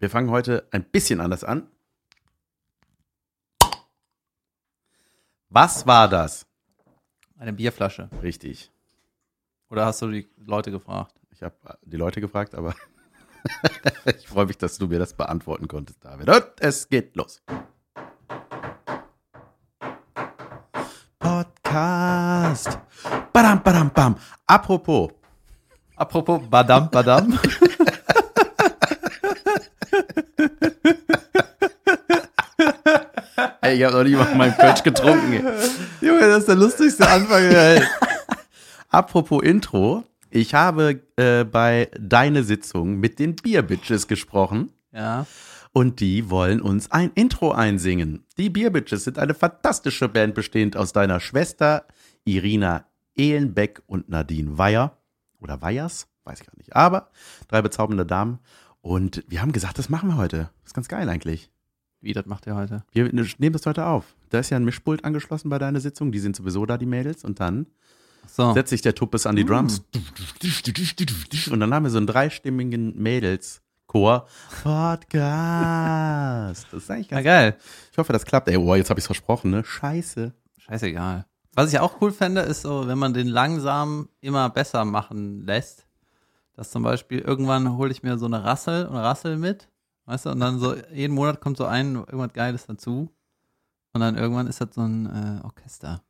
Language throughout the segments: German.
Wir fangen heute ein bisschen anders an. Was war das? Eine Bierflasche. Richtig. Oder hast du die Leute gefragt? Ich habe die Leute gefragt, aber ich freue mich, dass du mir das beantworten konntest, David. Und es geht los. Podcast. Badam, badam, bam. Apropos. Apropos Badam, Badam. ich habe noch nicht mal meinen Kölsch getrunken. ey. Junge, das ist der lustigste Anfang Welt. Apropos Intro. Ich habe äh, bei Deine Sitzung mit den Bierbitches gesprochen. Ja. Und die wollen uns ein Intro einsingen. Die Bierbitches sind eine fantastische Band, bestehend aus deiner Schwester Irina Ehlenbeck und Nadine Weyer. Oder Weyers? Weiß ich gar nicht. Aber drei bezaubernde Damen. Und wir haben gesagt, das machen wir heute. Das ist ganz geil eigentlich. Wie, das macht ihr heute? Wir nehmen das heute auf. Da ist ja ein Mischpult angeschlossen bei deiner Sitzung. Die sind sowieso da, die Mädels. Und dann So. setzt sich der Tuppes an die Drums. Und dann haben wir so einen dreistimmigen Mädelschor. Podcast. Das ist eigentlich ganz geil. Ich hoffe, das klappt. Ey, oh, jetzt habe ich es versprochen, ne? Scheiße. Scheißegal. Was ich auch cool fände, ist so, wenn man den langsam immer besser machen lässt. Dass zum Beispiel irgendwann hole ich mir so eine Rassel und Rassel mit. Weißt du, und dann so jeden Monat kommt so ein irgendwas Geiles dazu. Und dann irgendwann ist das so ein äh, Orchester.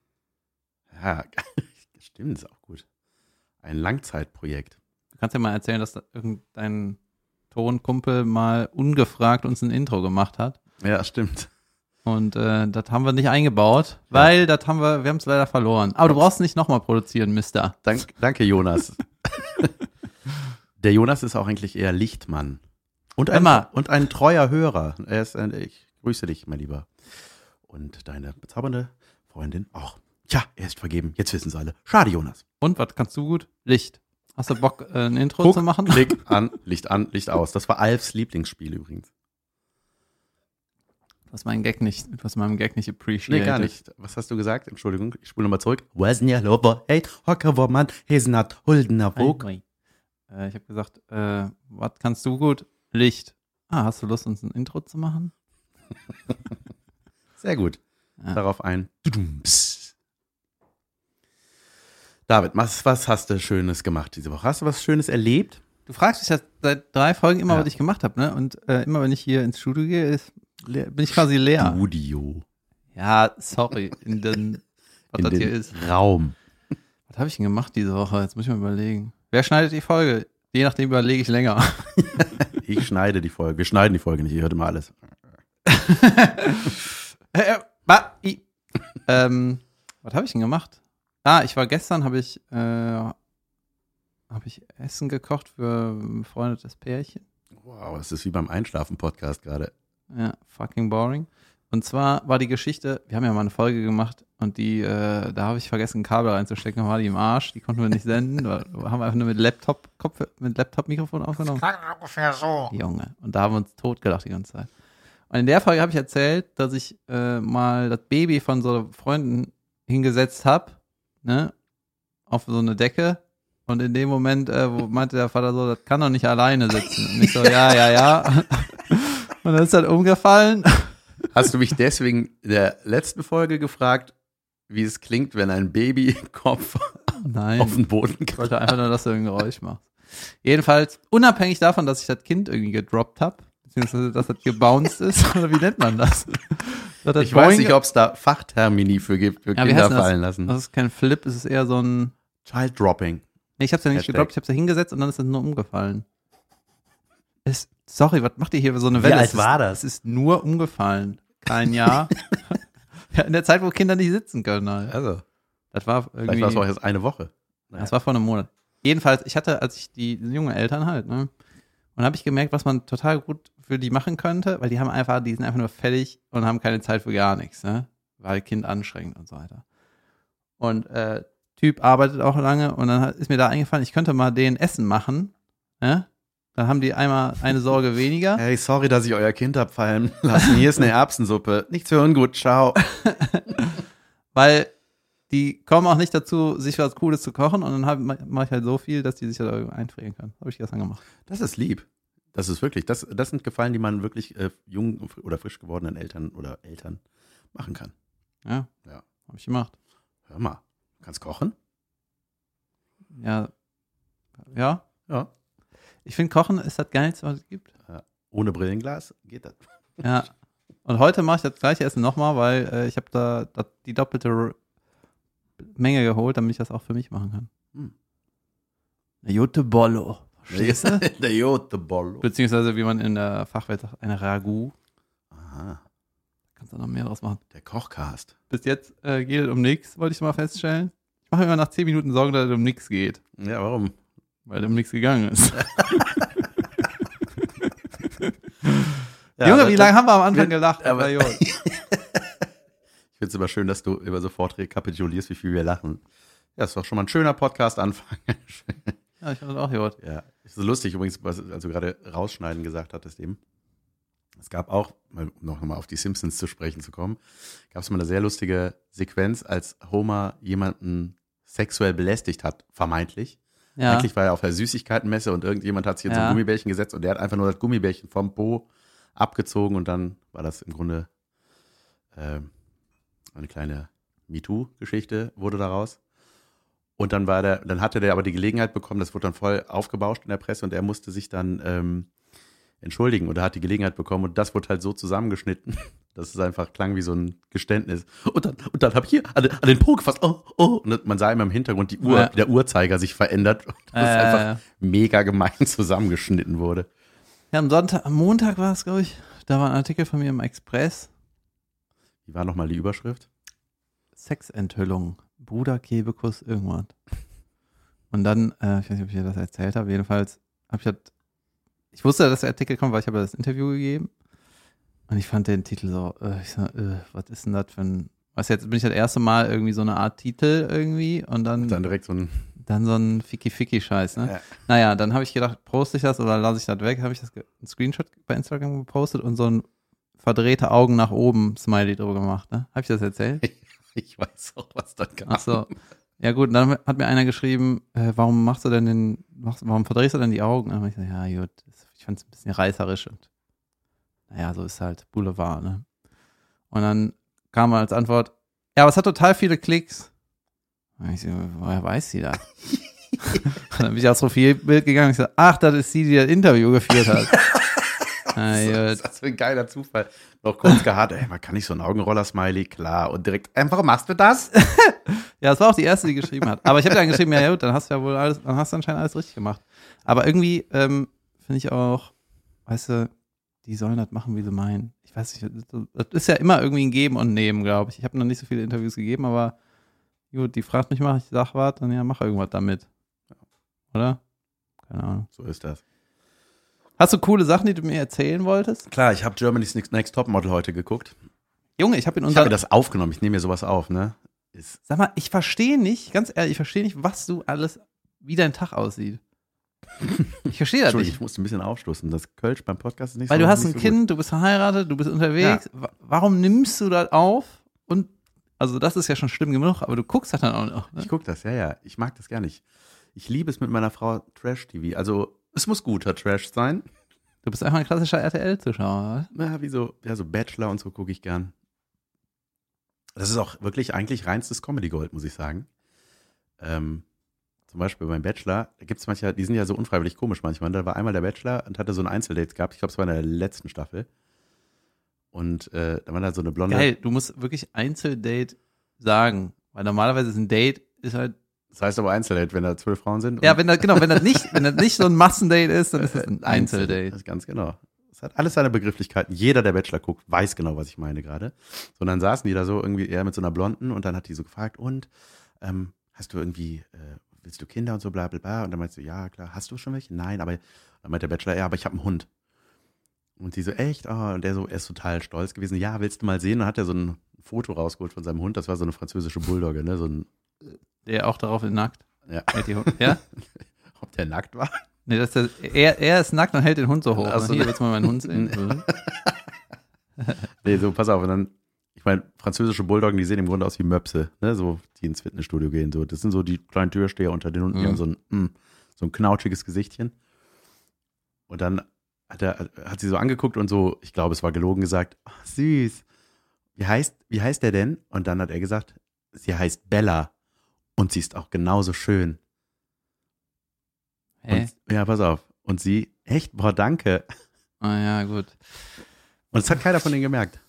Ja, stimmt, ist auch gut. Ein Langzeitprojekt. Du kannst ja mal erzählen, dass da irgendein Tonkumpel mal ungefragt uns ein Intro gemacht hat. Ja, stimmt. Und äh, das haben wir nicht eingebaut, weil das haben wir, wir haben es leider verloren. Aber du brauchst nicht nochmal produzieren, Mister. Dank, danke, Jonas. Der Jonas ist auch eigentlich eher Lichtmann. Und ein, Emma. und ein treuer Hörer. Er ist ein, ich grüße dich, mein Lieber. Und deine bezaubernde Freundin auch. Ja, er ist vergeben. Jetzt wissen sie alle. Schade, Jonas. Und was kannst du gut? Licht. Hast du Bock, äh, ein Intro Guck, zu machen? Klick an, Licht an, Licht aus. Das war Alfs Lieblingsspiel übrigens. Du hast meinen Gag nicht, du hast meinen Gag nicht appreciated. Nee, gar nicht. Was hast du gesagt? Entschuldigung, ich spule nochmal zurück. Wasn't ja lover, hey, hocker wo man, hesenat, nein. Äh, ich habe gesagt, äh, was kannst du gut? Licht. Ah, hast du Lust, uns ein Intro zu machen? Sehr gut. Ja. Darauf ein. David, was, was hast du Schönes gemacht diese Woche? Hast du was Schönes erlebt? Du fragst mich ja seit drei Folgen immer, Ja. was ich gemacht habe, ne? Und äh, immer, wenn ich hier ins Studio gehe, ist, bin ich quasi leer. Studio. Ja, sorry, in den, was In das den hier ist. Raum. Was habe ich denn gemacht diese Woche? Jetzt muss ich mal überlegen. Wer schneidet die Folge? Je nachdem überlege ich länger. Ich schneide die Folge. Wir schneiden die Folge nicht, ihr hört immer alles. Äh, äh, ähm, was habe ich denn gemacht? Ah, ich war gestern, habe ich, äh, habe ich Essen gekocht für ein befreundetes Pärchen. Wow, es ist wie beim Einschlafen-Podcast gerade. Ja, fucking boring. Und zwar war die Geschichte, wir haben ja mal eine Folge gemacht und die, äh, da habe ich vergessen, ein Kabel reinzustecken, war die im Arsch, die konnten wir nicht senden. Da haben wir einfach nur mit Laptop, Kopf, mit Laptop-Mikrofon aufgenommen. Klang ungefähr so. Junge. Und da haben wir uns totgelacht die ganze Zeit. Und in der Folge habe ich erzählt, dass ich äh, mal das Baby von so Freunden hingesetzt habe, ne, auf so eine Decke. Und in dem Moment äh, wo meinte der Vater so, das kann doch nicht alleine sitzen. Und ich so, ja, ja, ja. Und dann ist das umgefallen. Hast du mich deswegen in der letzten Folge gefragt, wie es klingt, wenn ein Babykopf Nein. auf den Boden Ich kommt? wollte einfach nur, dass du ein Geräusch machst. Jedenfalls, unabhängig davon, dass ich das Kind irgendwie gedroppt habe, beziehungsweise dass das gebounced ist, oder wie nennt man das? Das Ich weiß Boing- nicht, ob es da Fachtermini für gibt, für Ja, Kinder das? fallen lassen. Das ist kein Flip, es ist eher so ein. Child Dropping. Nee, ich hab's ja nicht Hashtag. gedroppt, ich hab's ja hingesetzt und dann ist es nur umgefallen. Es, sorry, was macht ihr hier für so eine Wie Welle? alt es war das? Es ist nur umgefallen. Kein Jahr. ja, in der Zeit, wo Kinder nicht sitzen können. Halt. Also, Das war vielleicht irgendwie. war es auch erst eine Woche. Das war vor einem Monat. Jedenfalls, ich hatte, als ich die jungen Eltern halt, ne? Und habe ich gemerkt, was man total gut für die machen könnte, weil die haben einfach, die sind einfach nur fertig und haben keine Zeit für gar nichts, ne? Weil Kind anstrengend und so weiter. Und äh, Typ arbeitet auch lange und dann hat- ist mir da eingefallen, ich könnte mal den Essen machen, ne? Dann haben die einmal eine Sorge weniger. Hey, sorry, dass ich euer Kind hab fallen lassen. Hier ist eine Erbsensuppe. Nichts für ungut. Ciao. weil die kommen auch nicht dazu, sich was Cooles zu kochen und dann mache ich halt so viel, dass die sich da irgendwie einfrieren können. Habe ich gestern gemacht. Das ist lieb. Das ist wirklich, das, das sind Gefallen, die man wirklich äh, jung oder frisch gewordenen Eltern oder Eltern machen kann. Ja. Ja. Hab ich gemacht. Hör mal, du kannst kochen? Ja. Ja. Ja. Ich finde, Kochen ist das Geilste, was es gibt. Ohne Brillenglas geht das. Ja. Und heute mache ich das gleiche Essen nochmal, weil äh, ich habe da, da die doppelte Menge geholt, damit ich das auch für mich machen kann. Hm. Eine Jute Bollo. Verstehst du? Der Jotebollo. Beziehungsweise, wie man in der Fachwelt sagt, eine Ragout. Aha, Kannst du noch mehr draus machen. der Kochcast. Bis jetzt äh, geht es um nichts, wollte ich mal feststellen. Ich mache mir immer nach 10 Minuten Sorgen, dass es um nichts geht, Ja, warum? Weil um nichts gegangen ist. Ja, Junge, wie lange haben wir am Anfang gelacht? aber-. Ich finde es immer schön, dass du über so Vorträge kapitulierst, wie viel wir lachen. Ja, ist doch schon mal ein schöner Podcast-Anfang. ja, ich fand das auch gehört. ja, ist so lustig übrigens, was, als du gerade rausschneiden gesagt hattest eben. Es gab auch, um noch mal auf die Simpsons zu sprechen zu kommen, gab es mal eine sehr lustige Sequenz, als Homer jemanden sexuell belästigt hat, vermeintlich. Ja. Eigentlich war er auf der Süßigkeitenmesse und irgendjemand hat sich in so ein Ja. Gummibärchen gesetzt und der hat einfach nur das Gummibärchen vom Po abgezogen und dann war das im Grunde ähm, eine kleine MeToo-Geschichte wurde daraus. Und dann war der, dann hatte der aber die Gelegenheit bekommen, das wurde dann voll aufgebauscht in der Presse und er musste sich dann ähm, entschuldigen oder hat die Gelegenheit bekommen und das wurde halt so zusammengeschnitten, dass es einfach klang wie so ein Geständnis. Und dann, und dann habe ich hier an, den- an den Po gefasst, oh, oh. Und man sah immer im Hintergrund die Uhr, Ja. der Uhrzeiger sich verändert und das Äh, einfach mega gemein zusammengeschnitten wurde. ja, am Sonntag, am Montag war es, glaube ich. Da war ein Artikel von mir im Express. Wie war nochmal die Überschrift? Sexenthüllung. Bruder, Kebekus, irgendwas. Und dann, äh, ich weiß nicht, ob ich dir das erzählt habe, jedenfalls habe ich das, ich wusste, dass der Artikel kommt, weil ich habe das Interview gegeben. Und ich fand den Titel so, äh, ich so, äh, was ist denn das für ein, was jetzt bin ich das erste Mal irgendwie so eine Art Titel irgendwie und dann, Dann direkt so ein. dann so ein Ficky-Ficky-Scheiß, ne? Ja. Naja, dann habe ich gedacht, poste ich das oder lasse ich das weg, habe ich das einen Screenshot bei Instagram gepostet und so ein verdrehte Augen nach oben Smiley drüber gemacht, ne? Habe ich das erzählt? Ich weiß auch, was das kam. Ach so. Ja gut, dann hat mir einer geschrieben, äh, warum machst du denn den, machst, warum verdrehst du denn die Augen? Hab ich gesagt, ja gut, ich fand es ein bisschen reißerisch und naja, so ist halt Boulevard, ne? Und dann kam als Antwort, ja, aber es hat total viele Klicks. Und ich so, woher weiß sie das? und dann bin ich aufs Profilbild gegangen und ich so, ach, das ist sie, die das Interview geführt hat. So, ist das für ein geiler Zufall. Noch kurz gehabt, ey, man kann nicht so ein Augenroller-Smiley, klar. Und direkt, ähm, warum machst du das? Ja, das war auch die erste, die geschrieben hat. Aber ich habe dann geschrieben, ja, gut, dann hast du ja wohl alles, dann hast du anscheinend alles richtig gemacht. Aber irgendwie ähm, finde ich auch, weißt du, die sollen das machen, wie sie meinen. Ich weiß nicht, das ist ja immer irgendwie ein Geben und Nehmen, glaube ich. Ich habe noch nicht so viele Interviews gegeben, aber gut, die fragt mich mal, ich sag was, dann ja, mach irgendwas damit. Oder? Keine Ahnung. So ist das. Hast du coole Sachen, die du mir erzählen wolltest? Klar, ich habe Germany's Next, Topmodel heute geguckt. Junge, ich habe in Ich habe das aufgenommen. Ich nehme mir sowas auf, ne? Ist, Sag mal, ich verstehe nicht, ganz ehrlich, ich verstehe nicht, was du alles, wie dein Tag aussieht. Ich verstehe das nicht. ich musste ein bisschen aufstoßen. Das Kölsch beim Podcast ist nicht Weil so du hast ein so Kind, du bist verheiratet, du bist unterwegs. Wa- Warum nimmst du das auf? Und also das ist ja schon schlimm genug, aber du guckst das dann auch noch. Gut. Ne? Ich gucke das, ja, ja. Ich mag das gar nicht. Ich liebe es mit meiner Frau Trash-TV. Also, es muss guter Trash sein. Du bist einfach ein klassischer RTL-Zuschauer. Ja, wie so, ja, so Bachelor und so gucke ich gern. Das ist auch wirklich eigentlich reinstes Comedy-Gold, muss ich sagen. Ähm, zum Beispiel beim Bachelor, da gibt es manchmal, die sind ja so unfreiwillig komisch manchmal. Da war einmal der Bachelor und hatte so ein Einzeldate gehabt. Ich glaube, es war in der letzten Staffel. Und äh, da war da so eine blonde. Geil, du musst wirklich Einzeldate sagen. Weil normalerweise ist ein Date, ist halt. Das heißt aber Einzeldate, wenn da zwölf Frauen sind. Ja, wenn das, genau, wenn das nicht, wenn das nicht so ein Massendate ist, dann ist es ein Einzeldate. Das ist ganz genau. Es hat alles seine Begrifflichkeiten. Jeder, der Bachelor guckt, weiß genau, was ich meine gerade. So, und dann saßen die da so irgendwie eher mit so einer Blonden und dann hat die so gefragt, und ähm, hast du irgendwie, äh, willst du Kinder und so bla bla bla? Und dann meinst du, ja, klar, hast du schon welche? Nein, aber dann meint der Bachelor, ja, aber ich habe einen Hund. Und die so, echt? Oh, und der so, er ist total stolz gewesen. Ja, willst du mal sehen? Und dann hat er so ein Foto rausgeholt von seinem Hund. Das war so eine französische Bulldogge, ne? So ein, Der auch darauf nackt. ja. Ja? Ob der nackt war? Nee, das ist der, er, er ist nackt und hält den Hund so hoch. Ach so, Hier, ne. willst du mal meinen Hund sehen? Mhm. Nee, so, pass auf. Und dann, ich meine, französische Bulldoggen, die sehen im Grunde aus wie Möpse, ne? So, die ins Fitnessstudio gehen. So. Das sind so die kleinen Türsteher unter den Hunden, die Mhm. haben so ein, mm, so ein knautschiges Gesichtchen. Und dann hat, er, hat sie so angeguckt und so, ich glaube, es war gelogen gesagt, oh, süß. Wie heißt, wie heißt der denn? Und dann hat er gesagt, sie heißt Bella und sie ist auch genauso schön. Und, ja, pass auf. Und sie, echt, boah, danke. Ah ja, gut. Und es hat keiner von denen gemerkt,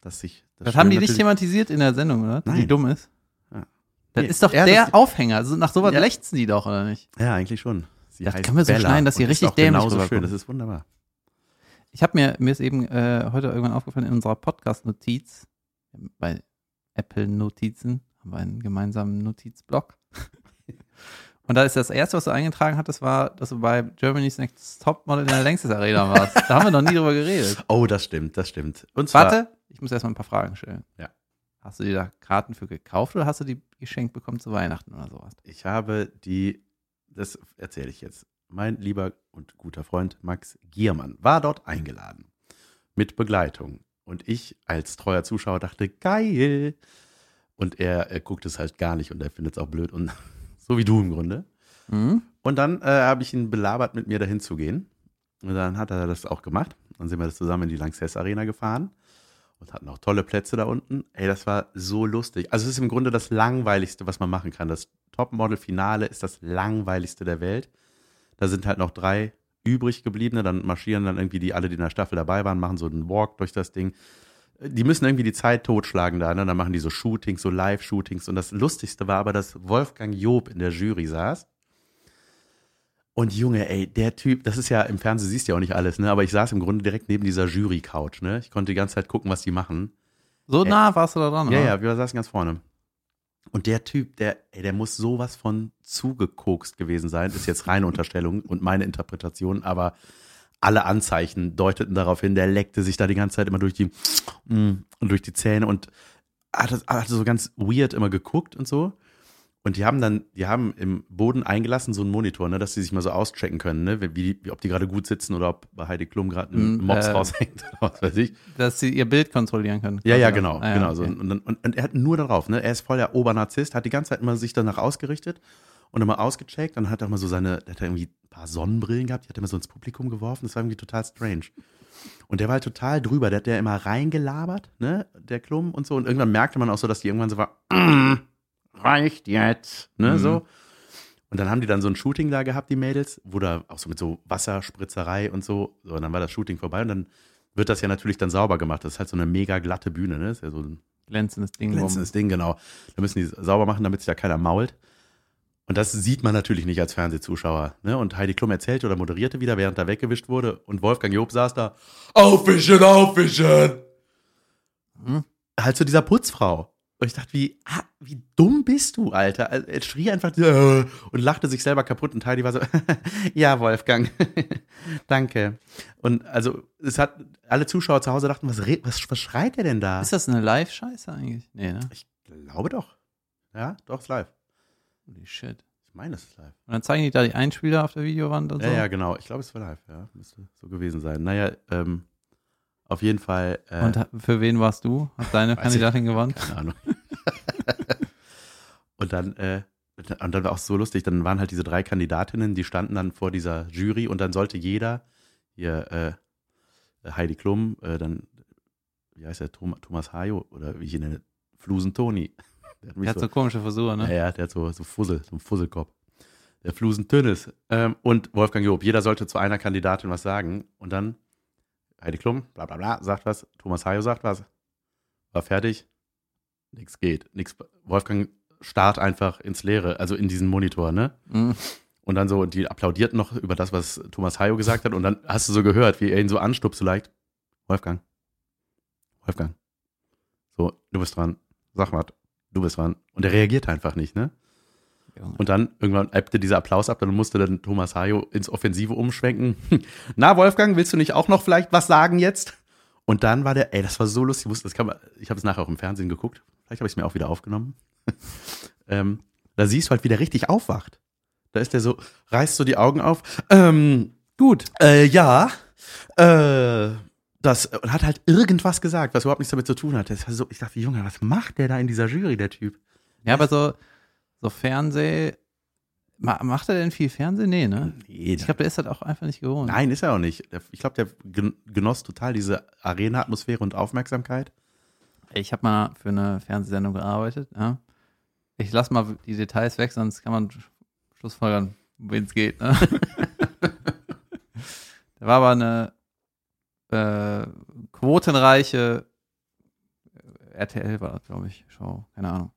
dass sich Das, haben die Schön nicht thematisiert in der Sendung, oder? Nein. dumm ist. Ja. Das Nee, ist doch er der das- Aufhänger. Also nach sowas Ja. lechzen die doch, oder nicht? Ja, eigentlich schon. Sie Das können wir so Bella schneiden, dass sie richtig dämlich genauso schön. rüberkommt. Das ist wunderbar. Ich habe mir, mir ist eben äh, heute irgendwann aufgefallen, in unserer Podcast-Notiz, bei Apple-Notizen, haben wir einen gemeinsamen Notizblock. Und da ist das erste, was du eingetragen hattest, war, dass du bei Germany's Next Topmodel in der Längstes Arena warst. Da haben wir noch nie drüber geredet. Oh, das stimmt, das stimmt. Und zwar, Warte, ich muss erstmal ein paar Fragen stellen. Ja. Hast du dir da Karten für gekauft oder hast du die geschenkt bekommen zu Weihnachten oder sowas? ich habe die, das erzähle ich jetzt. Mein lieber und guter Freund Max Giermann war dort eingeladen mit Begleitung. Und ich als treuer Zuschauer dachte, geil. Und er, er guckt es halt gar nicht und er findet es auch blöd und so wie du im Grunde. Mhm. Und dann äh, habe ich ihn belabert, mit mir dahin zu gehen. Und dann hat er das auch gemacht. Dann sind wir das zusammen in die Lanxess Arena gefahren und hatten auch tolle Plätze da unten. Ey, das war so lustig. Also es ist im Grunde das langweiligste, was man machen kann. Das Topmodel-Finale ist das langweiligste der Welt. Da sind halt noch drei übrig gebliebene. Dann marschieren dann irgendwie die alle, die in der Staffel dabei waren, machen so einen Walk durch das Ding. Die müssen irgendwie die Zeit totschlagen da. Ne? Dann machen die so Shootings, so Live-Shootings. Und das Lustigste war aber, dass Wolfgang Job in der Jury saß. Und Junge, ey, der Typ, das ist ja im Fernsehen siehst du ja auch nicht alles, ne? Aber ich saß im Grunde direkt neben dieser Jury-Couch, ne? Ich konnte die ganze Zeit gucken, was die machen. So Äh, nah warst du da dran, Ja, oder? ja, wir saßen ganz vorne. Und der Typ, der, ey, der muss sowas von zugekokst gewesen sein. Ist jetzt reine Unterstellung und meine Interpretation, aber alle Anzeichen deuteten darauf hin, der leckte sich da die ganze Zeit immer durch die, mm, und durch die Zähne und hat, das- hat so ganz weird immer geguckt und so. Und die haben dann, die haben im Boden eingelassen so einen Monitor, ne, dass sie sich mal so auschecken können, ne, wie, wie ob die gerade gut sitzen oder ob bei Heidi Klum gerade ein Mm, Mops äh, raushängt oder was weiß ich. Dass sie ihr Bild kontrollieren können. Ja, ja, quasi. genau, Ah, ja, genau. So. okay. Und, dann- und, und er hat nur darauf, ne? Er ist voll der Obernarzisst, hat die ganze Zeit immer sich danach ausgerichtet und immer ausgecheckt. Dann hat er immer so seine, der hat irgendwie ein paar Sonnenbrillen gehabt, die hat er immer so ins Publikum geworfen. Das war irgendwie total strange. Und der war halt total drüber, der hat ja immer reingelabert, ne? Der Klum und so. Und irgendwann merkte man auch so, dass die irgendwann so war, "Mm, reicht jetzt, ne? Mhm. So. Und dann haben die dann so ein Shooting da gehabt, die Mädels, wo da auch so mit so Wasserspritzerei und so. So, und dann war das Shooting vorbei und dann wird das ja natürlich dann sauber gemacht. Das ist halt so eine mega glatte Bühne, ne? Das ist ja so ein Glänzendes Ding. glänzendes Ding, genau. Da müssen die sauber machen, damit sich da keiner mault. Und das sieht man natürlich nicht als Fernsehzuschauer. Ne? Und Heidi Klum erzählte oder moderierte wieder, während da weggewischt wurde. Und Wolfgang Job saß da, aufwischen, aufwischen. Hm? Halt zu dieser Putzfrau. Und ich dachte, wie, ah, wie dumm bist du, Alter? Also, Er schrie einfach äh, und lachte sich selber kaputt. Und Heidi war so, ja, Wolfgang, danke. Und also, es hat, alle Zuschauer zu Hause dachten, was, was, was schreit er denn da? Ist das eine Live-Scheiße eigentlich? Nee, ne? Ich glaube doch. Ja, doch, ist live. Holy shit. Ich meine, es ist live. Und dann zeigen die da die Einspieler auf der Videowand und so. Ja, ja, genau. Ich glaube, es war live, ja. Müsste so gewesen sein. Naja, ähm, auf jeden Fall. Äh, Und für wen warst du? Hat deine Kandidatin gewonnen? keine Ahnung. und dann, äh, und dann war auch so lustig, dann waren halt diese drei Kandidatinnen, die standen dann vor dieser Jury und dann sollte jeder, hier, äh, Heidi Klum, äh, dann, wie heißt der, Thomas Hayo oder wie ich ihn nenne, Flusen Toni. Der hat Der hat so- so komische Frisur, ne? Ja, der hat so, so Fussel, so einen Fusselkopf. Der Flusen Tönnes. Ähm, und Wolfgang Job. Jeder sollte zu einer Kandidatin was sagen. Und dann Heidi Klum, bla bla bla, sagt was. Thomas Hayo sagt was. War fertig. Nix geht. Nix. Wolfgang starrt einfach ins Leere, also in diesen Monitor, ne? Mhm. Und dann so, die applaudierten noch über das, was Thomas Hayo gesagt hat. Und dann hast du so gehört, wie er ihn so anstupst, so leicht. Wolfgang. Wolfgang. So, du bist dran. Sag mal, du bist dran. Und er reagiert einfach nicht, ne? Junge. Und dann irgendwann ebbte dieser Applaus ab, dann musste dann Thomas Hayo ins Offensive umschwenken. Na, Wolfgang, willst du nicht auch noch vielleicht was sagen jetzt? Und dann war der, ey, das war so lustig, ich wusste, das kann man, ich habe es nachher auch im Fernsehen geguckt, vielleicht habe ich es mir auch wieder aufgenommen. ähm, da siehst du halt, wie der richtig aufwacht. Da ist der so, reißt so die Augen auf. Ähm, gut, äh, ja, äh, das und hat halt irgendwas gesagt, was überhaupt nichts damit zu tun hat. Das war so, ich dachte, Junge, was macht der da in dieser Jury, der Typ? Ja, aber so, so Fernseh Ma macht er denn viel Fernsehen? Nee, ne? Nee, Ich glaube, der ist das auch einfach nicht gewohnt. Nein, ist er auch nicht. Ich glaube, der gen- genoss total diese Arena-Atmosphäre und Aufmerksamkeit. Ich habe mal für eine Fernsehsendung gearbeitet. Ja. Ich lasse mal die Details weg, sonst kann man sch- schlussfolgern, wen es geht. Ne? da war aber eine äh, quotenreiche äh, RTL war das, glaube ich, Show, keine Ahnung.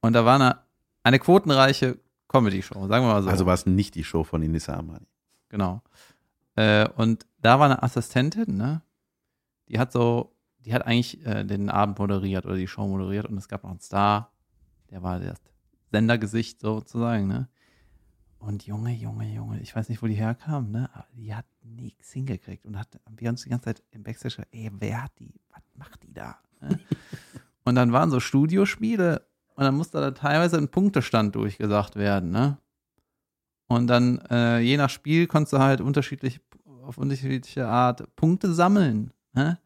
Und da war eine, eine quotenreiche Comedy-Show, sagen wir mal so. Also war es nicht die Show von Inissa Amani. Genau. Äh, und da war eine Assistentin, ne? Die hat so, die hat eigentlich äh, den Abend moderiert oder die Show moderiert und es gab noch einen Star, der war das Sendergesicht sozusagen, ne? Und Junge, Junge, Junge, ich weiß nicht, wo die herkam, ne? Aber die hat nichts hingekriegt und hat wir uns die ganze Zeit im Backstage gesagt, ey, wer hat die, was macht die da? Ne? und dann waren so Studiospiele und dann musste da teilweise ein Punktestand durchgesagt werden, ne? Und dann, äh, je nach Spiel, konntest du halt unterschiedlich, auf unterschiedliche Art Punkte sammeln. Ne?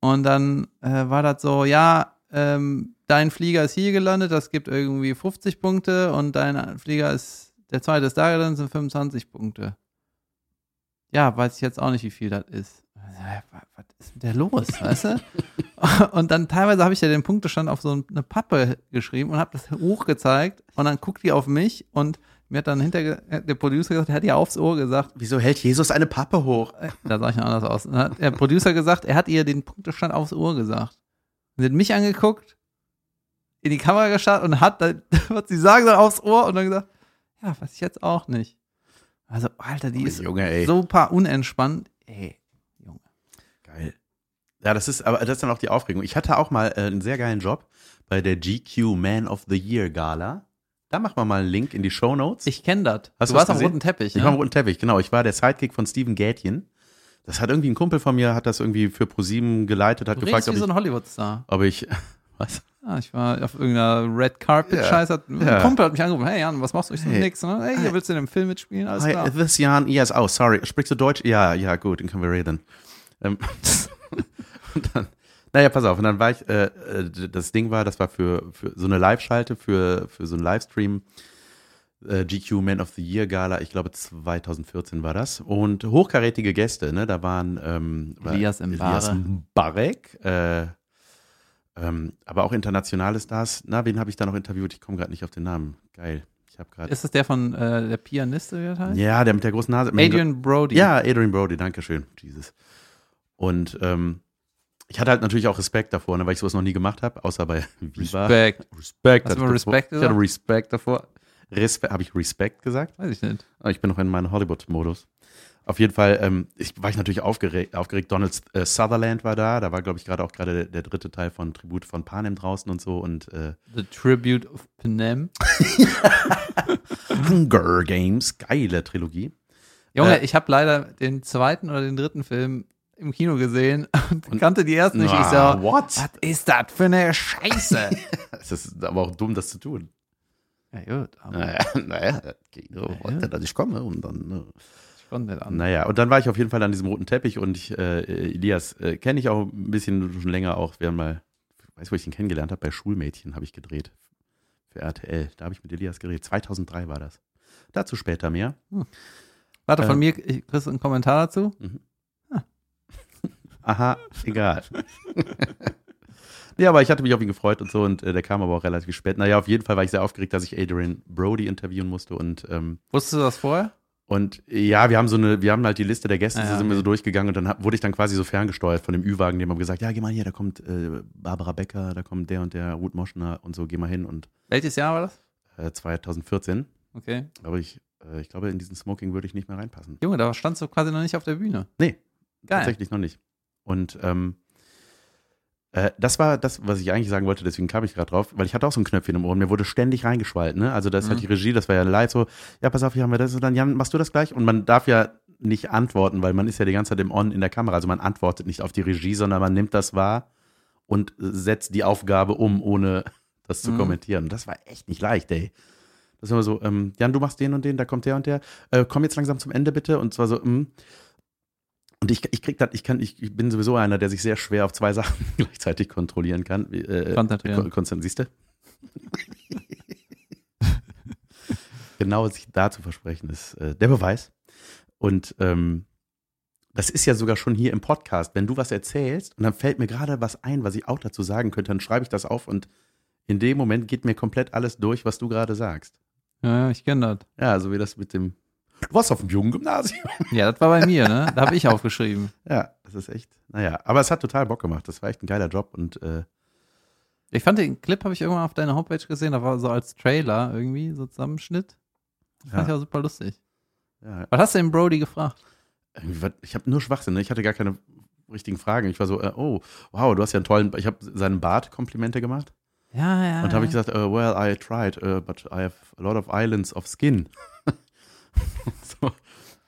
Und dann äh, war das so, ja, ähm, dein Flieger ist hier gelandet, das gibt irgendwie 50 Punkte und dein Flieger ist, der zweite ist da gelandet, sind 25 Punkte. Ja, weiß ich jetzt auch nicht, wie viel das ist. Was ist mit der los, weißt du? Und dann teilweise habe ich ja den Punktestand auf so eine Pappe geschrieben und habe das hochgezeigt und dann guckt die auf mich und mir hat dann hinter der Producer gesagt, er hat ihr aufs Ohr gesagt, Wieso hält Jesus eine Pappe hoch? da sah ich noch anders aus. Dann hat der Producer gesagt, er hat ihr den Punktestand aufs Ohr gesagt. Und sie hat mich angeguckt, in die Kamera geschaut und hat dann, was sie sagen soll, aufs Ohr und dann gesagt, ja, weiß ich jetzt auch nicht. Also, Alter, die Oh, ist Junge, super unentspannt. Ey, Junge. Geil. Ja, das ist, aber das ist dann auch die Aufregung. Ich hatte auch mal äh, einen sehr geilen Job bei der GQ Man of the Year Gala. Da machen wir mal einen Link in die Show Notes. Ich kenne das. Du warst das am gesehen? roten Teppich, Ich war am ne? roten Teppich, genau. Ich war der Sidekick von Steven Gätjen. Das hat irgendwie ein Kumpel von mir, hat das irgendwie für ProSieben geleitet, hat Du gefragt, redest ob wie so ich, ein Hollywood-Star. ob ich, was? Ah, ich war auf irgendeiner Red Carpet Ja. Scheiße. Ein Ja. Kumpel hat mich angerufen. Hey Jan, was machst du? Ich so, Hey. nix. Ne? Hey, hier willst du in dem Film mitspielen? Alles Hi, klar. this Jan, yes, oh, sorry. Sprichst du Deutsch? Ja, ja, gut, dann können wir reden. Ähm, und dann, naja, pass auf, und dann war ich, äh, äh, das Ding war, das war für, für so eine Live-Schalte, für, für so einen Livestream, äh, GQ Man of the Year Gala, ich glaube 2014 war das. Und hochkarätige Gäste, ne? Da waren ähm, war Elias Elias Mbarek. Mbarek, äh, ähm, aber auch internationale Stars. Na, wen habe ich da noch interviewt? Ich komme gerade nicht auf den Namen. Geil. Ich habe gerade. Ist das der von äh, der Pianist, der heißt? Ja, der mit der großen Nase. Adrian Brody. Ja, Adrian Brody, danke schön. Jesus. Und ähm, ich hatte halt natürlich auch Respekt davor, ne, weil ich sowas noch nie gemacht habe, außer bei Viva. Respekt. Respekt. Hast du mal ich davor. Respekt Ich hatte? Respekt davor. Respekt, habe ich Respekt gesagt? Weiß ich nicht. Aber ich bin noch in meinem Hollywood-Modus. Auf jeden Fall ähm, ich, war ich natürlich aufgeregt. aufgeregt. Donald äh, Sutherland war da. Da war, glaube ich, gerade auch gerade der, der dritte Teil von Tribut von Panem draußen und so. Und äh, The Tribute of Panem. Hunger Games, geile Trilogie. Junge, Äh, ich habe leider den zweiten oder den dritten Film im Kino gesehen und kannte die ersten nicht. Ich so, what? was ist das für eine Scheiße? Es ist aber auch dumm, das zu tun. ja, gut, aber Naja, naja, Kino Ja. wollte, dass ich komme und dann. Ne. Konnte nicht an. Naja, und dann war ich auf jeden Fall an diesem roten Teppich und ich, äh, Elias äh, kenne ich auch ein bisschen schon länger auch. Wir haben mal, ich weiß wo ich ihn kennengelernt habe, bei Schulmädchen habe ich gedreht. Für RTL. Da habe ich mit Elias gedreht. 2003 war das. Dazu später mehr. Warte, von äh, mir ich- kriegst du einen Kommentar dazu? Aha, egal. ja, aber ich hatte mich auf ihn gefreut und so und äh, der kam aber auch relativ spät. Naja, auf jeden Fall war ich sehr aufgeregt, dass ich Adrian Brody interviewen musste und ähm, Wusstest du das vorher? Und ja, wir haben so eine, wir haben halt die Liste der Gäste, Ah, ja, sind wir okay. so durchgegangen und dann hab, wurde ich dann quasi so ferngesteuert von dem Ü-Wagen, dem haben gesagt, ja, geh mal hier, da kommt äh, Barbara Becker, da kommt der und der, Ruth Moschner und so, geh mal hin und Welches Jahr war das? äh, 2014, Okay. aber ich, äh, ich glaube, in diesen Smoking würde ich nicht mehr reinpassen. Junge, da standst du quasi noch nicht auf der Bühne. Nee, Geil. tatsächlich noch nicht. Und ähm, äh, das war das, was ich eigentlich sagen wollte, deswegen kam ich gerade drauf, weil ich hatte auch so ein Knöpfchen im Ohr und mir wurde ständig reingeschwallt, ne? Also das ist halt Mhm. die Regie, das war ja live so, ja, pass auf, hier haben wir das und dann, Jan, machst du das gleich? Und man darf ja nicht antworten, weil man ist ja die ganze Zeit im On in der Kamera, also man antwortet nicht auf die Regie, sondern man nimmt das wahr und setzt die Aufgabe um, ohne das zu Mhm. kommentieren. Das war echt nicht leicht, ey. Das ist immer so, ähm, Jan, du machst den und den, da kommt der und der. Äh, komm jetzt langsam zum Ende bitte. Und zwar so, mm. Und ich, ich krieg das, ich kann, ich, ich bin sowieso einer, der sich sehr schwer auf zwei Sachen gleichzeitig kontrollieren kann. Äh, Konzentrieren. Kon konzentrieren, siehst du? genau sich da zu versprechen, ist äh, der Beweis. Und ähm, das ist ja sogar schon hier im Podcast. Wenn du was erzählst und dann fällt mir gerade was ein, was ich auch dazu sagen könnte, dann schreibe ich das auf und in dem Moment geht mir komplett alles durch, was du gerade sagst. Ja, ja, ich kenne das. Ja, so wie das mit dem. Du warst auf dem jungen Gymnasium. Ja, das war bei mir, ne? Da habe ich aufgeschrieben. Ja, das ist echt. Naja, aber es hat total Bock gemacht. Das war echt ein geiler Job und äh, Ich fand den Clip, habe ich irgendwann auf deiner Homepage gesehen, da war so als Trailer irgendwie, so Zusammenschnitt. Das fand Ja. ich auch super lustig. ja, Was hast du den Brody gefragt? ich habe nur Schwachsinn. Ne? Ich hatte gar keine richtigen Fragen. Ich war so, äh, oh, wow, du hast ja einen tollen. Ich habe seinen Bart Komplimente gemacht Ja, ja. und habe ich gesagt, uh, well, I tried, uh, but I have a lot of islands of skin. so.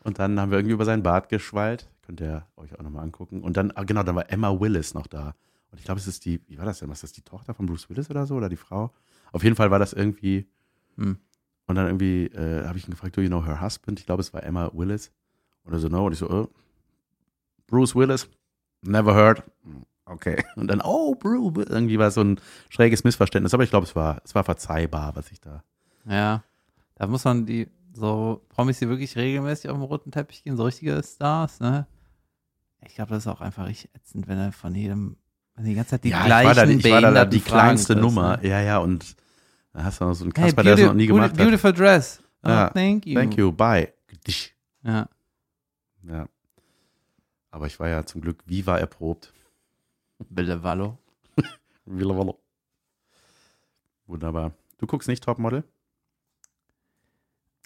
Und dann haben wir irgendwie über seinen Bart geschwallt. Könnt ihr euch auch nochmal angucken. Und dann, ah, genau, dann war Emma Willis noch da. Und ich glaube, es ist die, wie war das denn? Was ist das, die Tochter von Bruce Willis oder so? Oder die Frau? Auf jeden Fall war das irgendwie. Hm. Und dann irgendwie äh, habe ich ihn gefragt, do you know her husband? Ich glaube, es war Emma Willis. Und er so, no. Und ich so, oh, Bruce Willis? Never heard. Okay. Und dann, oh, Bruce. Willis. Irgendwie war es so ein schräges Missverständnis. Aber ich glaube, es war, es war verzeihbar, was ich da. Ja. Da muss man die, so Promis, die wirklich regelmäßig auf dem roten Teppich gehen, so richtige Stars, ne? Ich glaube, das ist auch einfach richtig ätzend, wenn er von jedem, wenn die ganze Zeit die ja, gleichen ich war da, ich war da die Fragen kleinste kriegst, Nummer. Ne? Ja, ja. Und da hast du noch so einen Hey, Kasper, der das noch nie gemacht hat. beautiful dress. Oh, Ja. thank you. Thank you, bye. Ja. Ja. Aber ich war ja zum Glück Viva erprobt. Willa walla. Wunderbar. Du guckst nicht Topmodel?